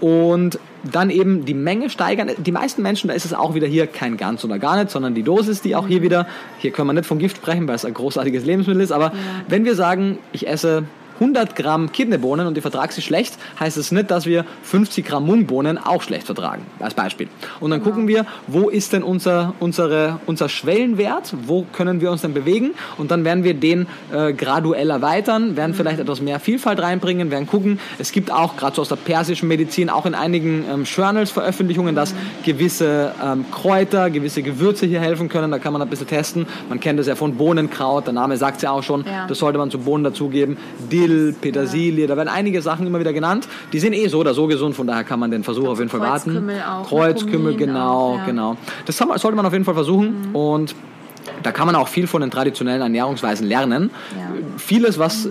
Speaker 2: und dann eben die Menge steigern. Die meisten Menschen, da ist es auch wieder hier kein ganz oder gar nicht, sondern die Dosis, die auch hier mhm. wieder, hier können wir nicht von Gift sprechen, weil es ein großartiges Lebensmittel ist, aber ja. wenn wir sagen, ich esse 100 Gramm Kidneybohnen und die vertragst du schlecht, heißt es das nicht, dass wir 50 Gramm Mungbohnen auch schlecht vertragen, als Beispiel. Und dann genau. gucken wir, wo ist denn unser, unsere, unser Schwellenwert, wo können wir uns denn bewegen und dann werden wir den äh, graduell erweitern, werden mhm. vielleicht etwas mehr Vielfalt reinbringen, werden gucken, es gibt auch, gerade so aus der persischen Medizin, auch in einigen ähm, Journals Veröffentlichungen, dass gewisse ähm, Kräuter, gewisse Gewürze hier helfen können, da kann man ein bisschen testen. Man kennt das ja von Bohnenkraut, der Name sagt es ja auch schon, ja. das sollte man zu Bohnen dazugeben. Dill, Petersilie, da werden einige Sachen immer wieder genannt. Die sind eh so oder so gesund, von daher kann man den Versuch auf jeden Fall warten. Auch, Kreuzkümmel, genau, auch, ja. genau. Das sollte man auf jeden Fall versuchen mhm. und da kann man auch viel von den traditionellen Ernährungsweisen lernen. Ja. Vieles, was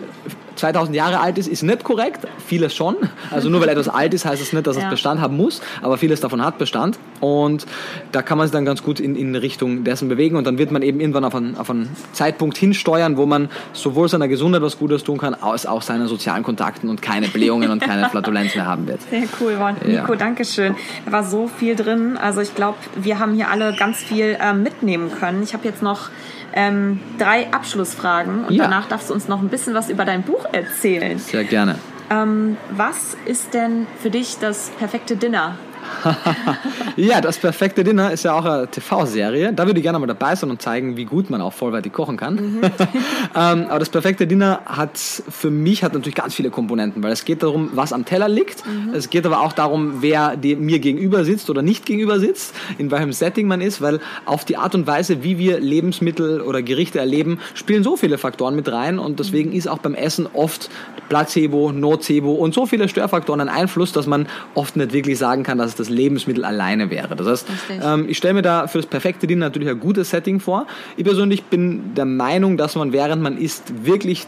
Speaker 2: 2000 Jahre alt ist, ist nicht korrekt. Vieles schon. Also nur weil etwas alt ist, heißt es nicht, dass es Bestand haben muss. Aber vieles davon hat Bestand. Und da kann man sich dann ganz gut in, in Richtung dessen bewegen. Und dann wird man eben irgendwann auf einen, auf einen Zeitpunkt hinsteuern, wo man sowohl seiner Gesundheit was Gutes tun kann, als auch seinen sozialen Kontakten und keine Blähungen und keine Flatulenz mehr haben wird.
Speaker 3: Sehr cool, wow. Nico, ja. danke schön. Da war so viel drin. Also ich glaube, wir haben hier alle ganz viel äh, mitnehmen können. Ich habe jetzt noch ähm, drei Abschlussfragen und ja. danach darfst du uns noch ein bisschen was über dein Buch erzählen.
Speaker 2: Sehr gerne.
Speaker 3: Ähm, was ist denn für dich das perfekte Dinner?
Speaker 2: ja, das perfekte Dinner ist ja auch eine TV-Serie. Da würde ich gerne mal dabei sein und zeigen, wie gut man auch vollwertig kochen kann. Mhm. ähm, aber das perfekte Dinner hat für mich hat natürlich ganz viele Komponenten, weil es geht darum, was am Teller liegt. Mhm. Es geht aber auch darum, wer mir gegenüber sitzt oder nicht gegenüber sitzt, in welchem Setting man ist, weil auf die Art und Weise, wie wir Lebensmittel oder Gerichte erleben, spielen so viele Faktoren mit rein und deswegen mhm. ist auch beim Essen oft Placebo, Nocebo und so viele Störfaktoren ein Einfluss, dass man oft nicht wirklich sagen kann, dass es das Lebensmittel alleine wäre. Das heißt, ähm, ich stelle mir da für das perfekte Dinner natürlich ein gutes Setting vor. Ich persönlich bin der Meinung, dass man während man isst wirklich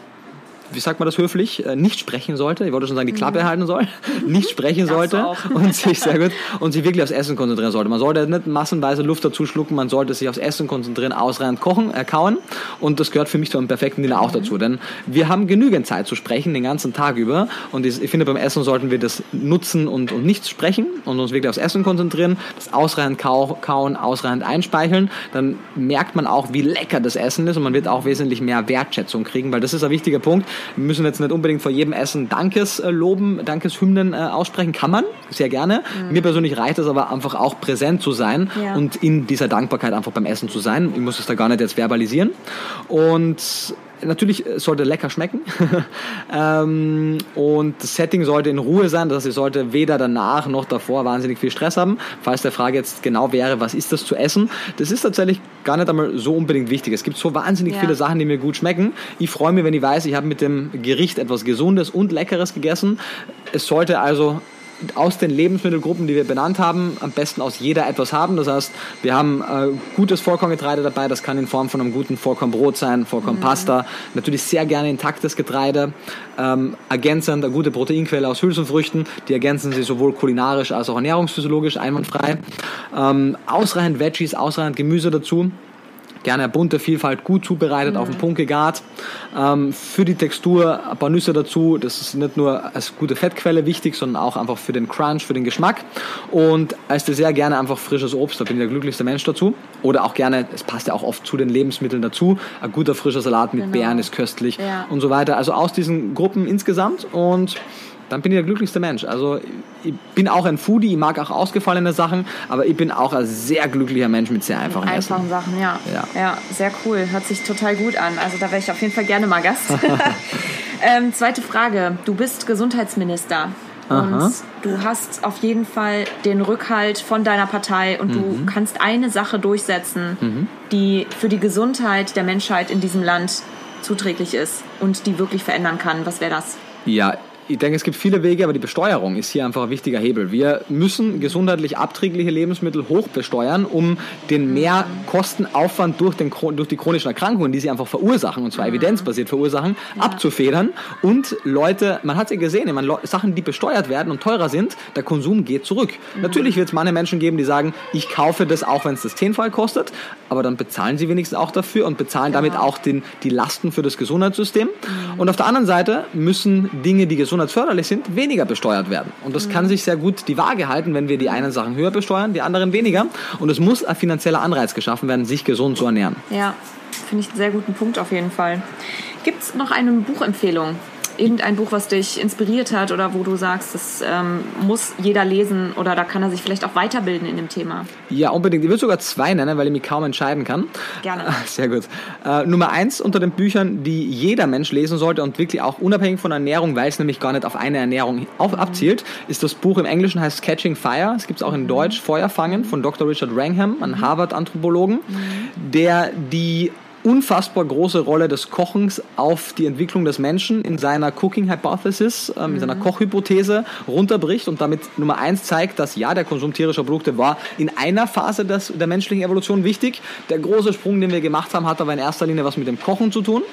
Speaker 2: wie sagt man das höflich, äh, nicht sprechen sollte. Ich wollte schon sagen, die Klappe mhm. halten soll, nicht sprechen sollte und sich sehr gut und sich wirklich aufs Essen konzentrieren sollte. Man sollte nicht massenweise Luft dazu schlucken, man sollte sich aufs Essen konzentrieren, ausreichend kochen, äh, kauen und das gehört für mich zu einem perfekten Dinner auch mhm. dazu, denn wir haben genügend Zeit zu sprechen den ganzen Tag über und ich finde beim Essen sollten wir das nutzen und, und nichts sprechen und uns wirklich aufs Essen konzentrieren, das ausreichend kauen, ausreichend einspeicheln, dann merkt man auch, wie lecker das Essen ist und man wird auch wesentlich mehr Wertschätzung kriegen, weil das ist ein wichtiger Punkt. Wir müssen jetzt nicht unbedingt vor jedem Essen Dankes äh, loben, Dankeshymnen äh, aussprechen. Kann man, sehr gerne. Mhm. Mir persönlich reicht es aber einfach auch präsent zu sein ja. und in dieser Dankbarkeit einfach beim Essen zu sein. Ich muss es da gar nicht jetzt verbalisieren. Und natürlich sollte lecker schmecken ähm, und das Setting sollte in Ruhe sein, das heißt, ihr sollte weder danach noch davor wahnsinnig viel Stress haben. Falls der Frage jetzt genau wäre, was ist das zu essen, das ist tatsächlich gar nicht einmal so unbedingt wichtig. Es gibt so wahnsinnig ja. viele Sachen, die mir gut schmecken. Ich freue mich, wenn ich weiß, ich habe mit dem Gericht etwas Gesundes und Leckeres gegessen. Es sollte also aus den Lebensmittelgruppen, die wir benannt haben, am besten aus jeder etwas haben. Das heißt, wir haben äh, gutes Vollkorngetreide dabei, das kann in Form von einem guten Vollkornbrot sein, Vollkornpasta, mhm. natürlich sehr gerne intaktes Getreide, ähm, ergänzend eine gute Proteinquelle aus Hülsenfrüchten, die ergänzen sie sowohl kulinarisch als auch ernährungsphysiologisch einwandfrei. Ähm, ausreichend Veggies, ausreichend Gemüse dazu gerne bunte Vielfalt gut zubereitet mhm. auf dem Punkt gegart. Ähm, für die Textur ein paar Nüsse dazu. Das ist nicht nur als gute Fettquelle wichtig, sondern auch einfach für den Crunch, für den Geschmack. Und als Dessert gerne einfach frisches Obst. Da bin ich der glücklichste Mensch dazu. Oder auch gerne, es passt ja auch oft zu den Lebensmitteln dazu. Ein guter frischer Salat mit genau. Beeren ist köstlich ja. und so weiter. Also aus diesen Gruppen insgesamt und dann bin ich der glücklichste Mensch. Also ich bin auch ein Foodie, ich mag auch ausgefallene Sachen, aber ich bin auch ein sehr glücklicher Mensch mit sehr einfachen,
Speaker 3: mit einfachen
Speaker 2: Essen.
Speaker 3: Sachen. Ja. ja. ja, sehr cool. Hört sich total gut an. Also da wäre ich auf jeden Fall gerne mal Gast. ähm, zweite Frage. Du bist Gesundheitsminister. Und Aha. du hast auf jeden Fall den Rückhalt von deiner Partei und mhm. du kannst eine Sache durchsetzen, mhm. die für die Gesundheit der Menschheit in diesem Land zuträglich ist und die wirklich verändern kann. Was wäre das?
Speaker 2: Ja, ich denke, es gibt viele Wege, aber die Besteuerung ist hier einfach ein wichtiger Hebel. Wir müssen gesundheitlich abträgliche Lebensmittel hoch besteuern, um den Mehrkostenaufwand durch, den, durch die chronischen Erkrankungen, die sie einfach verursachen, und zwar mhm. evidenzbasiert verursachen, ja. abzufedern. Und Leute, man hat es ja gesehen, meine, Sachen, die besteuert werden und teurer sind, der Konsum geht zurück. Mhm. Natürlich wird es manche Menschen geben, die sagen, ich kaufe das auch, wenn es das zehnfach kostet, aber dann bezahlen sie wenigstens auch dafür und bezahlen ja. damit auch den, die Lasten für das Gesundheitssystem. Mhm. Und auf der anderen Seite müssen Dinge, die gesund gesundheitsförderlich sind, weniger besteuert werden. Und das mhm. kann sich sehr gut die Waage halten, wenn wir die einen Sachen höher besteuern, die anderen weniger. Und es muss ein finanzieller Anreiz geschaffen werden, sich gesund zu ernähren.
Speaker 3: Ja, finde ich einen sehr guten Punkt auf jeden Fall. Gibt es noch eine Buchempfehlung? Irgendein Buch, was dich inspiriert hat oder wo du sagst, das ähm, muss jeder lesen oder da kann er sich vielleicht auch weiterbilden in dem Thema?
Speaker 2: Ja, unbedingt. Ich würde sogar zwei nennen, weil ich mich kaum entscheiden kann.
Speaker 3: Gerne.
Speaker 2: Sehr gut. Äh, Nummer eins unter den Büchern, die jeder Mensch lesen sollte und wirklich auch unabhängig von Ernährung, weil es nämlich gar nicht auf eine Ernährung auf, abzielt, ist das Buch im Englischen heißt Catching Fire. Es gibt es auch in Deutsch, Feuer fangen von Dr. Richard Wrangham, einem Harvard-Anthropologen, der die unfassbar große Rolle des Kochens auf die Entwicklung des Menschen in seiner Cooking Hypothesis, ähm, in seiner Kochhypothese runterbricht und damit Nummer eins zeigt, dass ja, der Konsum tierischer Produkte war in einer Phase des, der menschlichen Evolution wichtig. Der große Sprung, den wir gemacht haben, hat aber in erster Linie was mit dem Kochen zu tun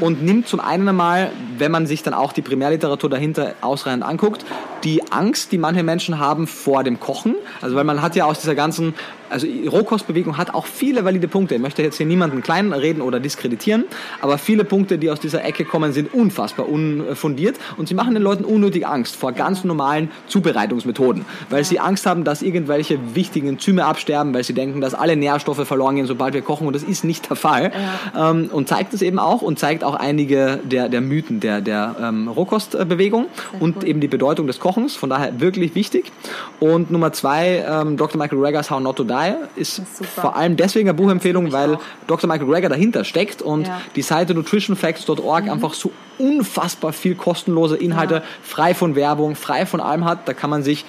Speaker 2: und nimmt zum einen einmal, wenn man sich dann auch die Primärliteratur dahinter ausreichend anguckt, die Angst, die manche Menschen haben vor dem Kochen. Also weil man hat ja aus dieser ganzen also Rohkostbewegung hat auch viele valide Punkte. Ich möchte jetzt hier niemanden klein reden oder diskreditieren, aber viele Punkte, die aus dieser Ecke kommen, sind unfassbar unfundiert und sie machen den Leuten unnötig Angst vor ganz normalen Zubereitungsmethoden, weil sie Angst haben, dass irgendwelche wichtigen Enzyme absterben, weil sie denken, dass alle Nährstoffe verloren gehen, sobald wir kochen und das ist nicht der Fall. Ja. Ähm, und zeigt es eben auch und zeigt auch einige der, der Mythen der, der ähm, Rohkostbewegung und cool. eben die Bedeutung des Kochens, von daher wirklich wichtig. Und Nummer zwei, ähm, Dr. Michael Greger's How Not to Die Reihe ist, ist vor allem deswegen eine Buchempfehlung, weil auch. Dr. Michael Greger dahinter steckt und ja. die Seite nutritionfacts.org mhm. einfach so unfassbar viel kostenlose Inhalte, ja. frei von Werbung, frei von allem hat. Da kann man sich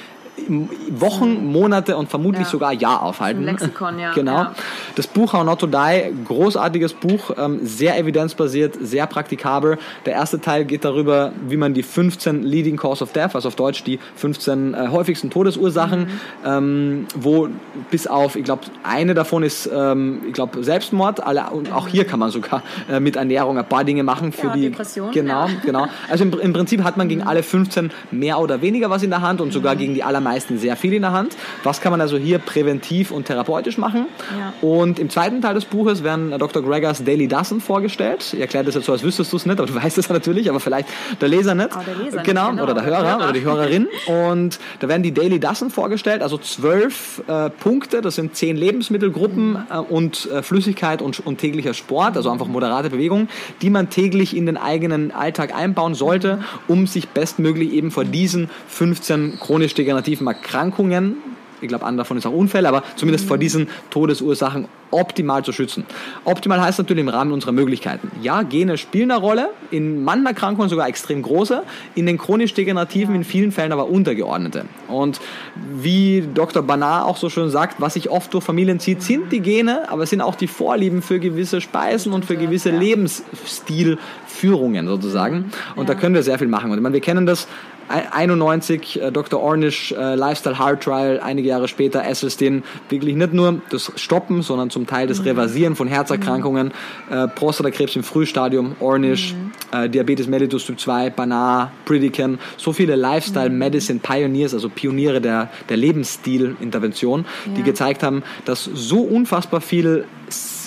Speaker 2: Wochen, Monate und vermutlich ja. sogar Jahr aufhalten.
Speaker 3: Lexikon, ja.
Speaker 2: genau. Ja. Das Buch How Not to Die, großartiges Buch, ähm, sehr evidenzbasiert, sehr praktikabel. Der erste Teil geht darüber, wie man die 15 Leading Cause of Death, also auf Deutsch die 15 äh, häufigsten Todesursachen, mhm. ähm, wo bis auf, ich glaube, eine davon ist, ähm, ich glaube, Selbstmord. Alle, und auch hier kann man sogar äh, mit Ernährung ein paar Dinge machen für
Speaker 3: ja,
Speaker 2: die.
Speaker 3: Depression.
Speaker 2: Genau, genau. Also im, im, Prinzip hat man gegen mhm. alle 15 mehr oder weniger was in der Hand und sogar mhm. gegen die allermeisten meisten sehr viel in der Hand. Was kann man also hier präventiv und therapeutisch machen? Ja. Und im zweiten Teil des Buches werden Dr. Gregors Daily Dozen vorgestellt. Ich erkläre das jetzt so, als wüsstest du es nicht, aber du weißt es natürlich, aber vielleicht der Leser nicht.
Speaker 3: Oh, der Leser
Speaker 2: genau,
Speaker 3: nicht, genau,
Speaker 2: oder der Hörer, Hörer, oder die Hörerin. Und da werden die Daily Dozen vorgestellt, also zwölf äh, Punkte, das sind zehn Lebensmittelgruppen mhm. äh, und äh, Flüssigkeit und, und, täglicher Sport, also einfach moderate Bewegung, die man täglich in den eigenen Alltag einbauen sollte, um sich bestmöglich eben vor diesen 15 chronisch degenerativen negativen Erkrankungen, ich glaube, einer davon ist auch Unfälle, aber zumindest mhm. vor diesen Todesursachen optimal zu schützen. Optimal heißt natürlich im Rahmen unserer Möglichkeiten. Ja, Gene spielen eine Rolle, in manchen Erkrankungen sogar extrem große, in den chronisch degenerativen in vielen Fällen aber untergeordnete. Und wie Dr. Banar auch so schön sagt, was sich oft durch Familien zieht, sind die Gene, aber es sind auch die Vorlieben für gewisse Speisen und für gewisse. Lebensstilführungen sozusagen. Und ja. da können wir sehr viel machen. Und ich meine, wir kennen das 91 äh, Dr. Ornish äh, Lifestyle Heart Trial, einige Jahre später Esselstyn, wirklich nicht nur das Stoppen, sondern zum Teil das mhm. Reversieren von Herzerkrankungen, mhm. äh, Prostatakrebs im Frühstadium, Ornish, mhm. äh, Diabetes mellitus Typ 2, Banar, Pritikin, so viele Lifestyle mhm. Medicine Pioneers, also Pioniere der, der Lebensstilintervention, ja. die gezeigt haben, dass so unfassbar viel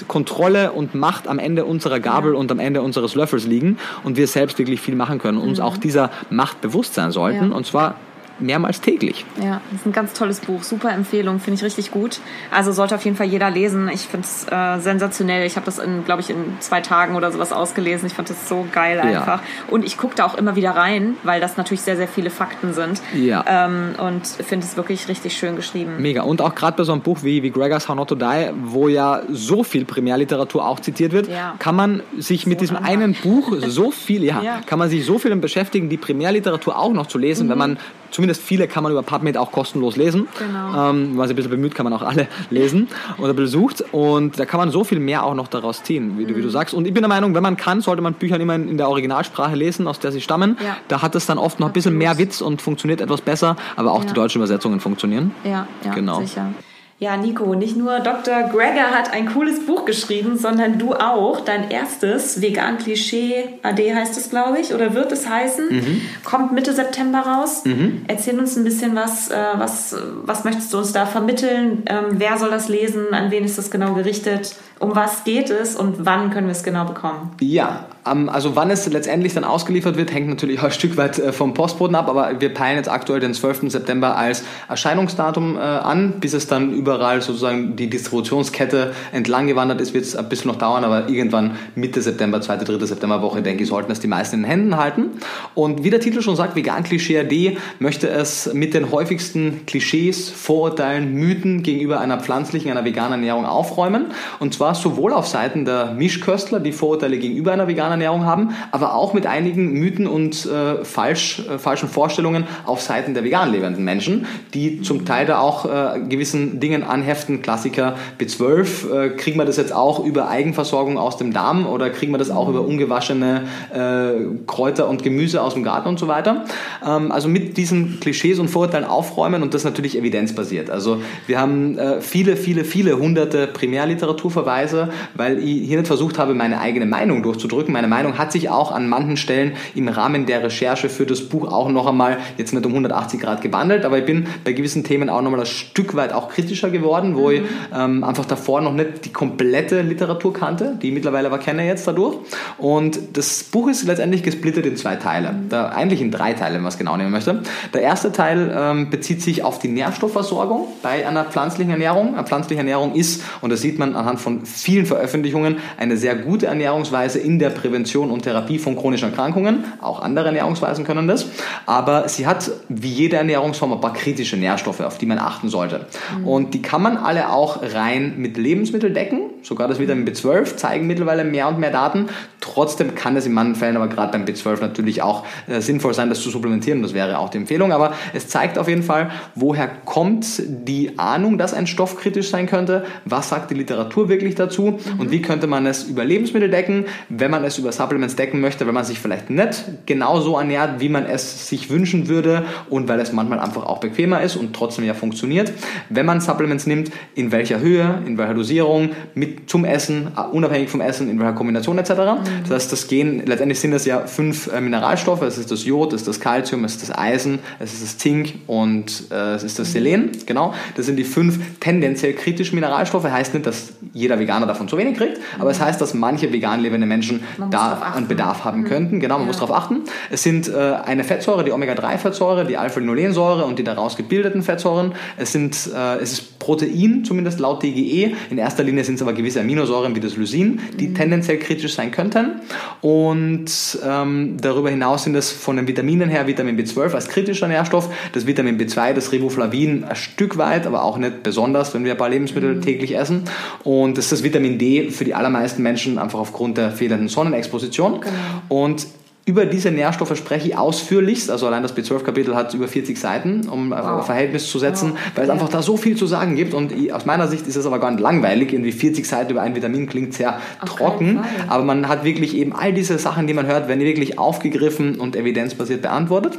Speaker 2: Kontrolle und Macht am Ende unserer Gabel ja. und am Ende unseres Löffels liegen und wir selbst wirklich viel machen können, uns mhm. auch dieser Macht bewusst sein sollten und zwar mehrmals täglich.
Speaker 3: Ja, das ist ein ganz tolles Buch. Super Empfehlung, finde ich richtig gut. Also sollte auf jeden Fall jeder lesen. Ich finde es äh, sensationell. Ich habe das, in, glaube ich, in zwei Tagen oder sowas ausgelesen. Ich fand das so geil einfach. Ja. Und ich gucke da auch immer wieder rein, weil das natürlich sehr, sehr viele Fakten sind.
Speaker 2: Ja.
Speaker 3: Ähm, und finde es wirklich richtig schön geschrieben.
Speaker 2: Mega. Und auch gerade bei so einem Buch wie, wie Gregor's How Not to Die, wo ja so viel Primärliteratur auch zitiert wird, ja. kann man sich so mit diesem einfach. einen Buch so viel, ja, ja, kann man sich so viel beschäftigen, die Primärliteratur auch noch zu lesen, mhm. wenn man zumindest viele kann man über PubMed auch kostenlos lesen.
Speaker 3: Genau.
Speaker 2: Ähm, wenn man sich ein bisschen bemüht, kann man auch alle lesen oder besucht. Und da kann man so viel mehr auch noch daraus ziehen, wie, mhm. du, wie du mhm. sagst. Und ich bin der Meinung, wenn man kann, sollte man Bücher immer in, der Originalsprache lesen, aus der sie stammen. Ja. Da hat es dann oft noch ein bisschen mehr Witz und funktioniert etwas besser, aber auch ja. die deutschen Übersetzungen funktionieren.
Speaker 3: Ja, ja genau. sicher. Ja, Nico, nicht nur Dr. Gregor hat ein cooles Buch geschrieben, sondern du auch. Dein erstes Vegan Klischee AD heißt es, glaube ich, oder wird es heißen, mhm. kommt Mitte September raus. Mhm. Erzähl uns ein bisschen was, äh, was, was möchtest du uns da vermitteln? Ähm, wer soll das lesen? An wen ist das genau gerichtet? Um was geht es und wann können wir es genau bekommen?
Speaker 2: Ja, also wann es letztendlich dann ausgeliefert wird, hängt natürlich auch ein Stück weit äh, vom Postboten ab, aber wir peilen jetzt aktuell den 12. September als Erscheinungsdatum äh, an. Bis es dann überall sozusagen die Distributionskette entlang gewandert ist, wird es ein bisschen noch dauern, aber irgendwann Mitte September, zweite, dritte Septemberwoche, denke ich, sollten es die meisten in den Händen halten. Und wie der Titel schon sagt, Vegan AD möchte es mit den häufigsten Klischees, Vorurteilen, Mythen gegenüber einer pflanzlichen, einer veganen Ernährung aufräumen. Und zwar sowohl auf Seiten der Mischköstler, die Vorurteile gegenüber einer veganen Ernährung haben, aber auch mit einigen Mythen und äh, falsch, äh, falschen Vorstellungen auf Seiten der vegan lebenden Menschen, die zum Teil da auch äh, gewissen Dingen anheften. Klassiker B12, äh, kriegen wir das jetzt auch über Eigenversorgung aus dem Darm oder kriegen wir das auch über ungewaschene äh, Kräuter und Gemüse aus dem Garten und so weiter. Ähm, also mit diesen Klischees und Vorurteilen aufräumen und das natürlich evidenzbasiert. Also wir haben äh, viele, viele, viele hunderte Primärliteraturverweise, weil ich hier nicht versucht habe, meine eigene Meinung durchzudrücken. Meine Meinung hat sich auch an manchen Stellen im Rahmen der Recherche für das Buch auch noch einmal jetzt nicht um 180 Grad gewandelt, aber ich bin bei gewissen Themen auch noch mal ein Stück weit auch kritischer geworden, wo ich ähm, einfach davor noch nicht die komplette Literatur kannte, die ich mittlerweile aber kenne jetzt dadurch. Und das Buch ist letztendlich gesplittet in zwei Teile, da, eigentlich in drei Teile, wenn man es genau nehmen möchte. Der erste Teil ähm, bezieht sich auf die Nährstoffversorgung bei einer pflanzlichen Ernährung. Eine pflanzliche Ernährung ist, und das sieht man anhand von vielen Veröffentlichungen, eine sehr gute Ernährungsweise in der Prävention und Therapie von chronischen Erkrankungen. Auch andere Ernährungsweisen können das. Aber sie hat wie jede Ernährungsform ein paar kritische Nährstoffe, auf die man achten sollte. Mhm. Und die kann man alle auch rein mit Lebensmitteln decken. Sogar das Vitamin B12 zeigen mittlerweile mehr und mehr Daten. Trotzdem kann es in manchen Fällen aber gerade beim B12 natürlich auch äh, sinnvoll sein, das zu supplementieren. Das wäre auch die Empfehlung. Aber es zeigt auf jeden Fall, woher kommt die Ahnung, dass ein Stoff kritisch sein könnte. Was sagt die Literatur wirklich dazu? Mhm. Und wie könnte man es über Lebensmittel decken, wenn man es über Supplements decken möchte, wenn man sich vielleicht nicht genau so ernährt, wie man es sich wünschen würde und weil es manchmal einfach auch bequemer ist und trotzdem ja funktioniert. Wenn man Supplements nimmt, in welcher Höhe, in welcher Dosierung, mit zum Essen, unabhängig vom Essen, in welcher Kombination etc. Mhm. Das heißt, das gehen, letztendlich sind das ja fünf äh, Mineralstoffe. Es ist das Jod, es ist das Calcium, es ist das Eisen, es ist das Zink und äh, es ist das Selen. Genau. Das sind die fünf tendenziell kritischen Mineralstoffe. Heißt nicht, dass jeder Veganer davon zu wenig kriegt, aber es heißt, dass manche vegan lebende Menschen da einen Bedarf haben mhm. könnten. Genau, man ja. muss darauf achten. Es sind äh, eine Fettsäure, die Omega-3-Fettsäure, die Alpha-Linolensäure und die daraus gebildeten Fettsäuren. Es, sind, äh, es ist Protein, zumindest laut DGE. In erster Linie sind es aber gewisse Aminosäuren wie das Lysin, die mhm. tendenziell kritisch sein könnten. Und ähm, darüber hinaus sind es von den Vitaminen her Vitamin B12 als kritischer Nährstoff, das Vitamin B2, das Riboflavin ein Stück weit, aber auch nicht besonders, wenn wir ein paar Lebensmittel mhm. täglich essen. Und das ist das Vitamin D für die allermeisten Menschen einfach aufgrund der fehlenden Sonnenexposition. Genau. Und über diese Nährstoffe spreche ich ausführlichst, also allein das B12-Kapitel hat über 40 Seiten, um wow. ein Verhältnis zu setzen, wow. weil es ja. einfach da so viel zu sagen gibt und ich, aus meiner Sicht ist es aber gar nicht langweilig, irgendwie 40 Seiten über ein Vitamin klingt sehr Auf trocken, aber man hat wirklich eben all diese Sachen, die man hört, werden wirklich aufgegriffen und evidenzbasiert beantwortet.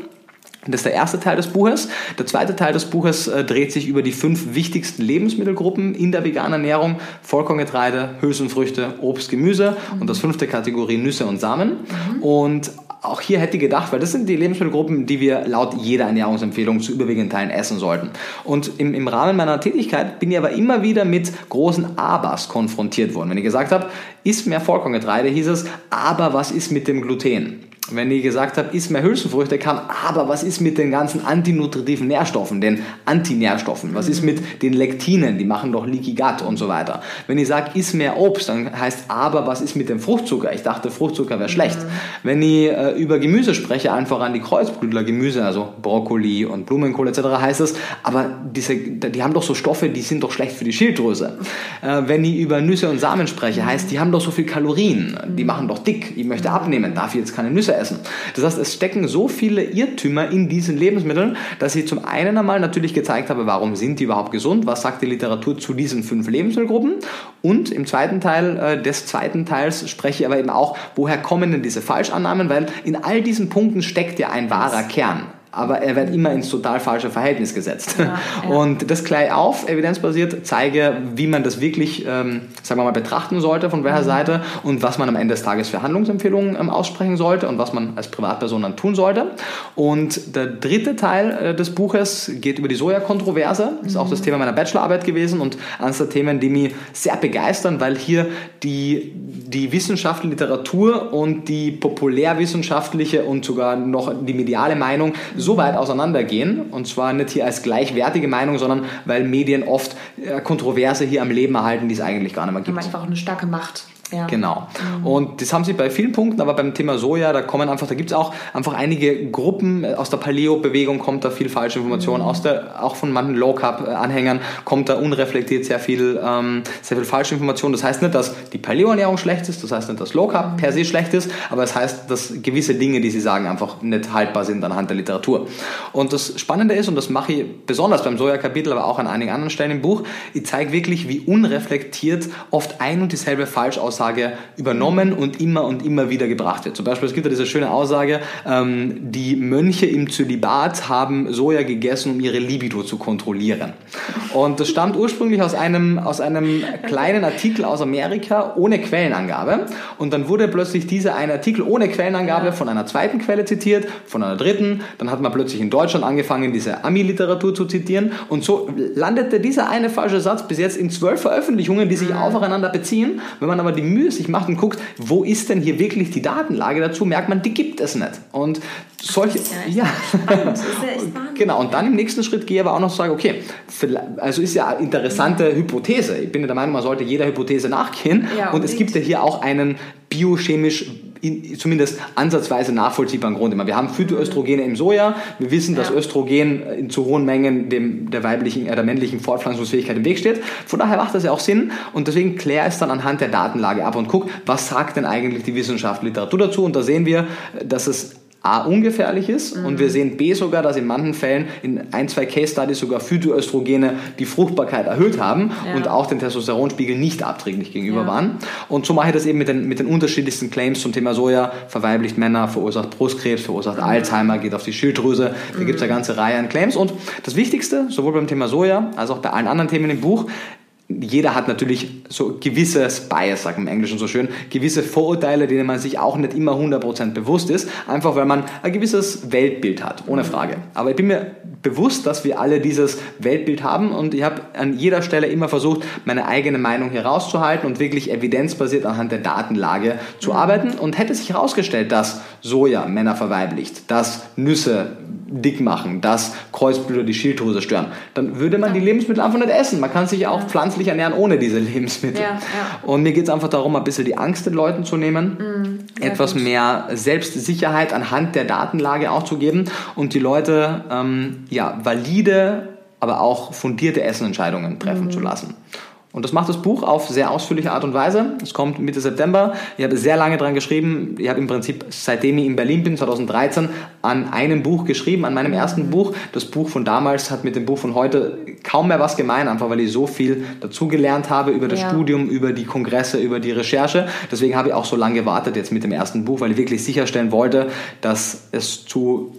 Speaker 2: Das ist der erste Teil des Buches. Der zweite Teil des Buches äh, dreht sich über die fünf wichtigsten Lebensmittelgruppen in der veganen Ernährung. Vollkorngetreide, Hülsenfrüchte, Obst, Gemüse und das fünfte Kategorie Nüsse und Samen. Und auch hier hätte ich gedacht, weil das sind die Lebensmittelgruppen, die wir laut jeder Ernährungsempfehlung zu überwiegenden Teilen essen sollten. Und im, im Rahmen meiner Tätigkeit bin ich aber immer wieder mit großen Abers konfrontiert worden. Wenn ich gesagt habe, isst mehr Vollkorngetreide, hieß es, aber was ist mit dem Gluten? Wenn ich gesagt habe, isst mehr Hülsenfrüchte, kam, aber was ist mit den ganzen antinutritiven Nährstoffen, den Antinährstoffen? Was ist mit den Lektinen, die machen doch Leaky Gut und so weiter? Wenn ich sage, isst mehr Obst, dann heißt aber, was ist mit dem Fruchtzucker? Ich dachte, Fruchtzucker wäre schlecht. Mhm. Wenn ich äh, über Gemüse spreche, einfach an die Kreuzblütlergemüse, also Brokkoli und Blumenkohl etc., heißt es, aber diese, die haben doch so Stoffe, die sind doch schlecht für die Schilddrüse. Äh, wenn ich über Nüsse und Samen spreche, heißt, die haben doch so viel Kalorien, die machen doch dick, ich möchte abnehmen, darf ich jetzt keine Nüsse essen. Das heißt, es stecken so viele Irrtümer in diesen Lebensmitteln, dass ich zum einen einmal natürlich gezeigt habe, warum sind die überhaupt gesund, was sagt die Literatur zu diesen fünf Lebensmittelgruppen und im zweiten Teil äh, des zweiten Teils spreche ich aber eben auch, woher kommen denn diese Falschannahmen, weil in all diesen Punkten steckt ja ein wahrer Kern. Aber er wird immer ins total falsche Verhältnis gesetzt. Ja, ja. Und das gleich auf, evidenzbasiert, zeige, wie man das wirklich, ähm, sagen wir mal, betrachten sollte, von welcher mhm. Seite und was man am Ende des Tages für Handlungsempfehlungen ähm, aussprechen sollte und was man als Privatperson dann tun sollte. Und der dritte Teil äh, des Buches geht über die Soja-Kontroverse. Das ist mhm. auch das Thema meiner Bachelorarbeit gewesen und eines der Themen, die mich sehr begeistern, weil hier die, die wissenschaftliche Literatur und die populärwissenschaftliche und sogar noch die mediale Meinung so weit auseinandergehen, und zwar nicht hier als gleichwertige Meinung, sondern weil Medien oft äh, Kontroverse hier am Leben erhalten, die es eigentlich gar nicht mehr gibt.
Speaker 3: Haben einfach eine starke Macht.
Speaker 2: Ja. Genau. Mhm. Und das haben sie bei vielen Punkten, aber beim Thema Soja, da kommen einfach, da gibt es auch einfach einige Gruppen, äh, aus der Paleo-Bewegung kommt da viel falsche Information, mhm. aus der, auch von manchen Low-Carb-Anhängern kommt da unreflektiert sehr viel, ähm, sehr viel falsche Information. Das heißt nicht, dass die Paleo-Ernährung schlecht ist, das heißt nicht, dass Low-Carb mhm. per se schlecht ist, aber es das heißt, dass gewisse Dinge, die sie sagen, einfach nicht haltbar sind anhand der Literatur. Und das Spannende ist, und das mache ich besonders beim Soja-Kapitel, aber auch an einigen anderen Stellen im Buch, ich zeige wirklich, wie unreflektiert oft ein und dieselbe falsch aus Aussage übernommen und immer und immer wieder gebracht wird. Zum Beispiel, es gibt ja diese schöne Aussage, ähm, die Mönche im Zölibat haben Soja gegessen, um ihre Libido zu kontrollieren. Und das stammt ursprünglich aus einem, aus einem kleinen Artikel aus Amerika ohne Quellenangabe. Und dann wurde plötzlich dieser eine Artikel ohne Quellenangabe von einer zweiten Quelle zitiert, von einer dritten. Dann hat man plötzlich in Deutschland angefangen, diese Ami-Literatur zu zitieren. Und so landete dieser eine falsche Satz bis jetzt in zwölf Veröffentlichungen, die sich mhm. aufeinander beziehen. Wenn man aber die Mühe sich macht und guckt, wo ist denn hier wirklich die Datenlage dazu, merkt man, die gibt es nicht. Und solche, ja, ja. genau. Und dann im nächsten Schritt gehe ich aber auch noch sagen, okay, also ist ja eine interessante Hypothese. Ich bin der Meinung, man sollte jeder Hypothese nachgehen. Ja, und es gibt ja hier auch einen biochemisch in, zumindest ansatzweise nachvollziehbaren Grund immer. Wir haben Phytoöstrogene im Soja. Wir wissen, dass ja. Östrogen in zu hohen Mengen dem, der weiblichen, äh, der männlichen Fortpflanzungsfähigkeit im Weg steht. Von daher macht das ja auch Sinn. Und deswegen kläre es dann anhand der Datenlage ab und guck, was sagt denn eigentlich die Wissenschaftsliteratur dazu? Und da sehen wir, dass es A ungefährlich ist mhm. und wir sehen B sogar, dass in manchen Fällen in ein, zwei Case Studies sogar Phytoöstrogene die Fruchtbarkeit erhöht haben ja. und auch den Testosteronspiegel nicht abträglich gegenüber ja. waren. Und so mache ich das eben mit den, mit den unterschiedlichsten Claims zum Thema Soja, verweiblicht Männer, verursacht Brustkrebs, verursacht mhm. Alzheimer, geht auf die Schilddrüse, da mhm. gibt es eine ganze Reihe an Claims. Und das Wichtigste, sowohl beim Thema Soja als auch bei allen anderen Themen im Buch, jeder hat natürlich so gewisses Bias, sagt man im Englischen so schön, gewisse Vorurteile, denen man sich auch nicht immer 100% bewusst ist, einfach weil man ein gewisses Weltbild hat, ohne Frage. Aber ich bin mir bewusst, dass wir alle dieses Weltbild haben und ich habe an jeder Stelle immer versucht, meine eigene Meinung hier rauszuhalten und wirklich evidenzbasiert anhand der Datenlage zu arbeiten und hätte sich herausgestellt, dass Soja Männer verweiblicht, dass Nüsse dick machen, dass Kreuzblüter die Schilddrüse stören, dann würde man die Lebensmittel einfach nicht essen. Man kann sich auch ja. pflanzlich ernähren ohne diese Lebensmittel. Ja, ja. Und mir geht es einfach darum, ein bisschen die Angst den Leuten zu nehmen, mhm, etwas gut. mehr Selbstsicherheit anhand der Datenlage auch zu geben und die Leute ähm, ja, valide, aber auch fundierte Essenentscheidungen treffen mhm. zu lassen. Und das macht das Buch auf sehr ausführliche Art und Weise. Es kommt Mitte September. Ich habe sehr lange dran geschrieben. Ich habe im Prinzip, seitdem ich in Berlin bin, 2013, an einem Buch geschrieben, an meinem ersten Buch. Das Buch von damals hat mit dem Buch von heute kaum mehr was gemein, einfach weil ich so viel dazugelernt habe über das ja. Studium, über die Kongresse, über die Recherche. Deswegen habe ich auch so lange gewartet jetzt mit dem ersten Buch, weil ich wirklich sicherstellen wollte, dass es zu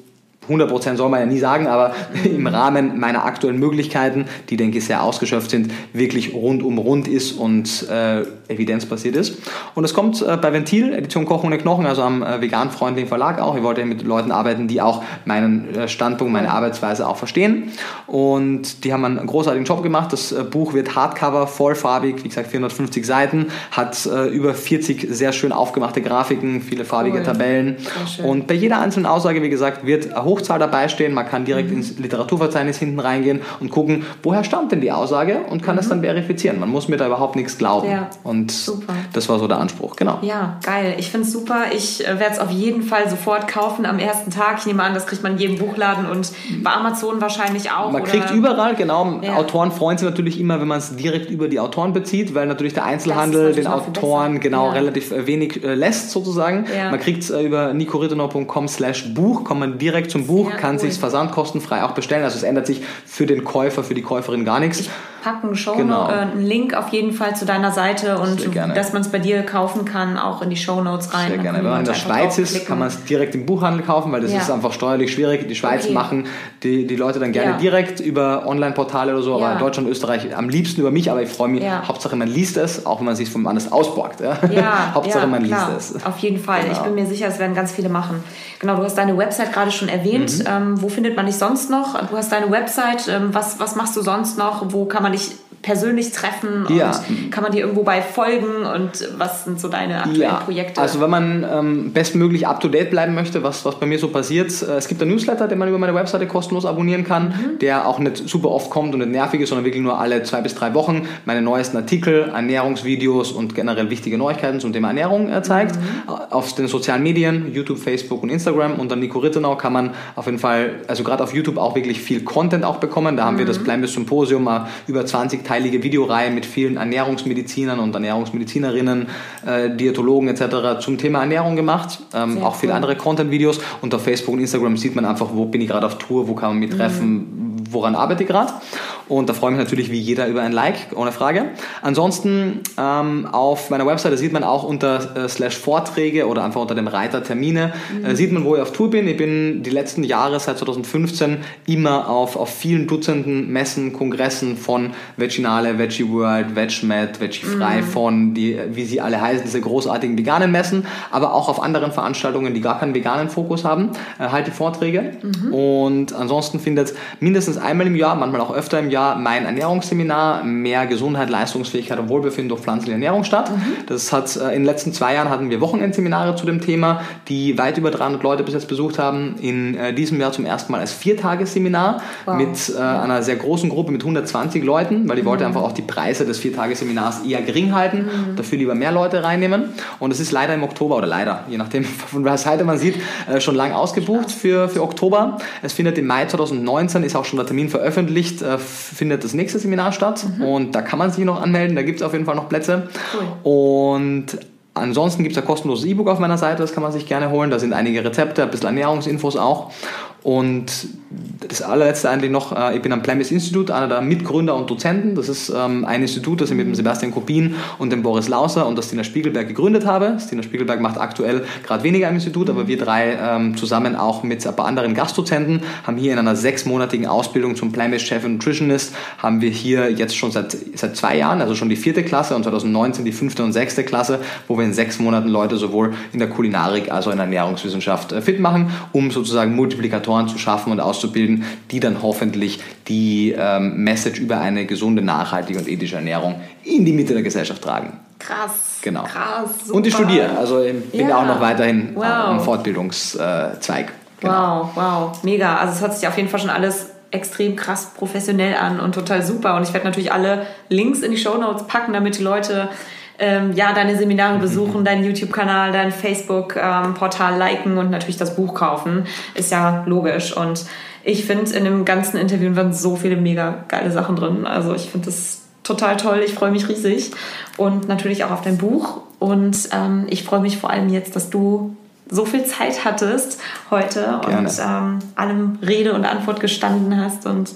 Speaker 2: 100% soll man ja nie sagen, aber im Rahmen meiner aktuellen Möglichkeiten, die denke ich sehr ausgeschöpft sind, wirklich rundum rund ist und äh, evidenzbasiert ist. Und es kommt äh, bei Ventil, Edition Kochen ohne Knochen, also am äh, vegan-freundlichen Verlag auch. Ich wollte mit Leuten arbeiten, die auch meinen äh, Standpunkt, meine Arbeitsweise auch verstehen. Und die haben einen großartigen Job gemacht. Das äh, Buch wird Hardcover, vollfarbig, wie gesagt 450 Seiten, hat äh, über 40 sehr schön aufgemachte Grafiken, viele farbige cool. Tabellen. Und bei jeder einzelnen Aussage, wie gesagt, wird hoch Hochzahl dabei stehen. Man kann direkt mhm. ins Literaturverzeichnis hinten reingehen und gucken, woher stammt denn die Aussage und kann mhm. das dann verifizieren. Man muss mir da überhaupt nichts glauben. Ja. Und super. das war so der Anspruch, genau.
Speaker 3: Ja, geil. Ich finde es super. Ich äh, werde es auf jeden Fall sofort kaufen am ersten Tag. Ich nehme an, das kriegt man in jedem Buchladen und bei Amazon wahrscheinlich auch.
Speaker 2: Man oder? kriegt überall, genau. Ja. Autoren freuen sich natürlich immer, wenn man es direkt über die Autoren bezieht, weil natürlich der Einzelhandel den Autoren genau ja. relativ äh, wenig äh, lässt sozusagen. Man kriegt es über nicorittenau.com slash Buch, kommt man direkt zum Buch, kann cool. sich versandkostenfrei auch bestellen. Also es ändert sich für den Käufer, für die Käuferin gar nichts.
Speaker 3: Packen Show genau. äh, einen Link auf jeden Fall zu deiner Seite und dass man es bei dir kaufen kann, auch in die Show Notes rein.
Speaker 2: Sehr gerne. Wenn man in der Schweiz ist, kann man es direkt im Buchhandel kaufen, weil das ja. ist einfach steuerlich schwierig. Die Schweiz okay. machen die, die Leute dann gerne ja. direkt über Online-Portale oder so, aber in Deutschland und Österreich am liebsten über mich, aber ich freue mich, Hauptsache man liest es, auch wenn man sich vom anders ausborgt. Ja? Hauptsache man
Speaker 3: klar.
Speaker 2: liest es.
Speaker 3: Auf jeden Fall. Genau. Ich bin mir sicher, es werden ganz viele machen. Genau, du hast deine Website gerade schon erwähnt. Mhm. Ähm, wo findet man dich sonst noch? Du hast deine Website. Ähm, was, was machst du sonst noch? Wo kann man dich persönlich treffen und ja. kann man dir irgendwo bei folgen und was sind so deine aktuellen ja. Projekte?
Speaker 2: Also wenn man ähm, bestmöglich up-to-date bleiben möchte, was, was bei mir so passiert, äh, es gibt einen Newsletter, den man über meine Webseite kostenlos abonnieren kann, mhm. der auch nicht super oft kommt und nicht nervig ist, sondern wirklich nur alle zwei bis drei Wochen meine neuesten Artikel, Ernährungsvideos und generell wichtige Neuigkeiten zum Thema Ernährung äh, zeigt. Mhm. Auf den sozialen Medien, YouTube, Facebook und Instagram unter Nico Rittenau kann man auf jeden Fall, also gerade auf YouTube auch wirklich viel Content auch bekommen. Da haben mhm. wir das Blindness Symposium, über 20 teilige Videoreihe mit vielen Ernährungsmedizinern und Ernährungsmedizinerinnen, äh, Diätologen etc. zum Thema Ernährung gemacht. Ähm, auch viele andere Content-Videos. Und auf Facebook und Instagram sieht man einfach, wo bin ich gerade auf Tour, wo kann man mich treffen, mhm woran arbeite ich gerade. Und da freue ich mich natürlich wie jeder über ein Like, ohne Frage. Ansonsten ähm, auf meiner Webseite sieht man auch unter äh, slash Vorträge oder einfach unter dem Reiter Termine, mhm. äh, sieht man, wo ich auf Tour bin. Ich bin die letzten Jahre, seit 2015, immer auf, auf vielen Dutzenden Messen, Kongressen von Veginale, Veggie World, VegMed, Veggie Frei, mhm. von, die, wie sie alle heißen, diese großartigen veganen Messen, aber auch auf anderen Veranstaltungen, die gar keinen veganen Fokus haben, äh, halt die Vorträge. Mhm. Und ansonsten findet mindestens einmal im Jahr, manchmal auch öfter im Jahr, mein Ernährungsseminar Mehr Gesundheit, Leistungsfähigkeit und Wohlbefinden durch pflanzliche Ernährung statt. Mhm. Das hat äh, in den letzten zwei Jahren hatten wir Wochenendseminare zu dem Thema, die weit über 300 Leute bis jetzt besucht haben. In äh, diesem Jahr zum ersten Mal als Viertagesseminar wow. mit äh, einer sehr großen Gruppe mit 120 Leuten, weil ich mhm. wollte einfach auch die Preise des Viertagesseminars eher gering halten, mhm. dafür lieber mehr Leute reinnehmen. Und es ist leider im Oktober oder leider, je nachdem von welcher Seite man sieht, äh, schon lang ausgebucht für, für Oktober. Es findet im Mai 2019 ist auch schon der Termin veröffentlicht, äh, findet das nächste Seminar statt mhm. und da kann man sich noch anmelden, da gibt es auf jeden Fall noch Plätze. Cool. Und Ansonsten gibt es ein kostenloses E-Book auf meiner Seite, das kann man sich gerne holen. Da sind einige Rezepte, ein bisschen Ernährungsinfos auch. Und das allerletzte eigentlich noch, äh, ich bin am Plemis Institut, einer der Mitgründer und Dozenten. Das ist ähm, ein Institut, das ich mit dem Sebastian Kopin und dem Boris Lauser und der Stina Spiegelberg gegründet habe. Stina Spiegelberg macht aktuell gerade weniger im Institut, aber wir drei ähm, zusammen auch mit ein paar anderen Gastdozenten haben hier in einer sechsmonatigen Ausbildung zum Plemis Chef und Nutritionist haben wir hier jetzt schon seit, seit zwei Jahren, also schon die vierte Klasse und 2019 die fünfte und sechste Klasse, wo wir in sechs Monaten Leute sowohl in der Kulinarik als auch in der Ernährungswissenschaft äh, fit machen, um sozusagen Multiplikatoren Mentoren zu schaffen und auszubilden, die dann hoffentlich die ähm, Message über eine gesunde, nachhaltige und ethische Ernährung in die Mitte der Gesellschaft tragen.
Speaker 3: Krass.
Speaker 2: Genau.
Speaker 3: Krass.
Speaker 2: Super. Und ich studiere, also ich bin ja. auch noch weiterhin wow. am Fortbildungszweig.
Speaker 3: Genau. Wow, wow, mega. Also es hört sich auf jeden Fall schon alles extrem krass professionell an und total super. Und ich werde natürlich alle Links in die Show Notes packen, damit die Leute ähm, ja, deine Seminare besuchen, deinen YouTube-Kanal, dein Facebook-Portal ähm, liken und natürlich das Buch kaufen. Ist ja logisch. Und ich finde, in dem ganzen Interview waren so viele mega geile Sachen drin. Also ich finde das total toll. Ich freue mich riesig. Und natürlich auch auf dein Buch. Und ähm, ich freue mich vor allem jetzt, dass du so viel Zeit hattest heute Gerne. und ähm, allem Rede und Antwort gestanden hast. Und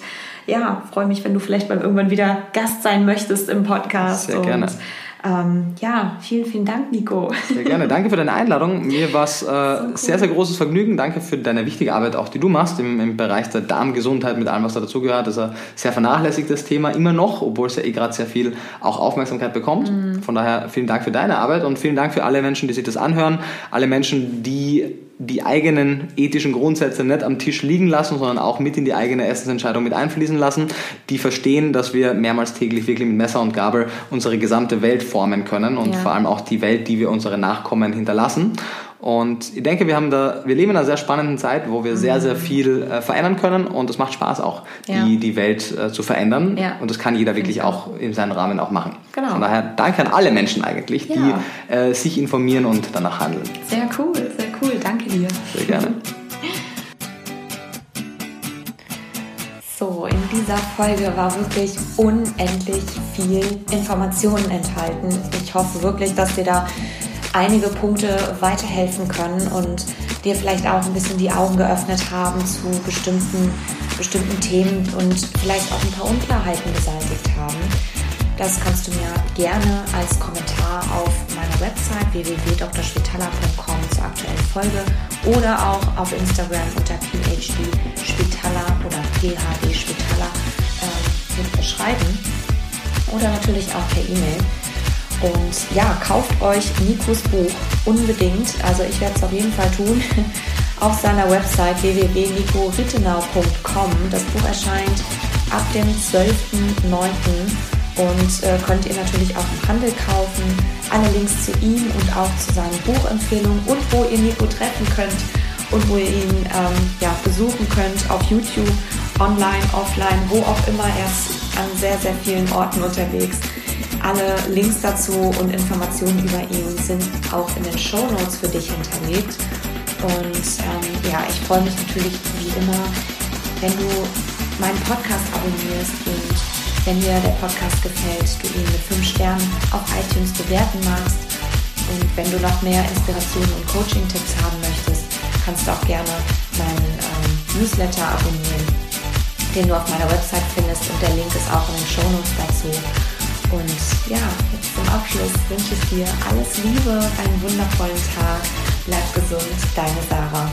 Speaker 3: ja, freue mich, wenn du vielleicht mal irgendwann wieder Gast sein möchtest im Podcast.
Speaker 2: Sehr gerne.
Speaker 3: Ähm, ja, vielen, vielen Dank, Nico.
Speaker 2: Sehr gerne. Danke für deine Einladung. Mir war es äh, so cool. sehr, sehr großes Vergnügen. Danke für deine wichtige Arbeit, auch die du machst im, im Bereich der Darmgesundheit mit allem, was da dazugehört. Das ist ein sehr vernachlässigtes Thema immer noch, obwohl es ja eh gerade sehr viel auch Aufmerksamkeit bekommt. Mhm. Von daher vielen Dank für deine Arbeit und vielen Dank für alle Menschen, die sich das anhören, alle Menschen, die die eigenen ethischen Grundsätze nicht am Tisch liegen lassen, sondern auch mit in die eigene Essensentscheidung mit einfließen lassen, die verstehen, dass wir mehrmals täglich wirklich mit Messer und Gabel unsere gesamte Welt formen können und ja. vor allem auch die Welt, die wir unseren Nachkommen hinterlassen. Und ich denke, wir, haben da, wir leben in einer sehr spannenden Zeit, wo wir sehr, sehr viel äh, verändern können und es macht Spaß auch, ja. die, die Welt äh, zu verändern. Ja. Und das kann jeder wirklich auch in seinem Rahmen auch machen. Genau. Von daher danke an alle Menschen eigentlich, ja. die äh, sich informieren und danach handeln.
Speaker 3: Sehr cool, sehr cool. Danke dir.
Speaker 2: Sehr gerne.
Speaker 3: So, in dieser Folge war wirklich unendlich viel Informationen enthalten. Ich hoffe wirklich, dass dir da einige Punkte weiterhelfen können und dir vielleicht auch ein bisschen die Augen geöffnet haben zu bestimmten
Speaker 1: bestimmten Themen und vielleicht auch ein paar Unklarheiten beseitigt haben. Das kannst du mir gerne als Kommentar auf meiner Website www.drspitala.com zur aktuellen Folge oder auch auf Instagram unter PhD Spitala oder PHD Spitala äh, schreiben oder natürlich auch per E-Mail. Und ja, kauft euch Nikos Buch unbedingt. Also ich werde es auf jeden Fall tun. Auf seiner Website www.nicorittenau.com. Das Buch erscheint ab dem 12.09. und äh, könnt ihr natürlich auch im Handel kaufen. Alle Links zu ihm und auch zu seinen Buchempfehlungen und wo ihr Nico treffen könnt und wo ihr ihn ähm, ja, besuchen könnt auf YouTube, online, offline, wo auch immer. Er ist an sehr, sehr vielen Orten unterwegs. Alle Links dazu und Informationen über ihn sind auch in den Show Notes für dich hinterlegt. Und ähm, ja, ich freue mich natürlich wie immer, wenn du meinen Podcast abonnierst und wenn dir der Podcast gefällt, du ihn mit 5 Sternen auf iTunes bewerten magst. Und wenn du noch mehr Inspirationen und Coaching-Tipps haben möchtest, kannst du auch gerne meinen ähm, Newsletter abonnieren, den du auf meiner Website findest und der Link ist auch in den Show Notes dazu. Und ja, jetzt zum Abschluss wünsche ich dir alles Liebe, einen wundervollen Tag. Bleib gesund, deine Sarah.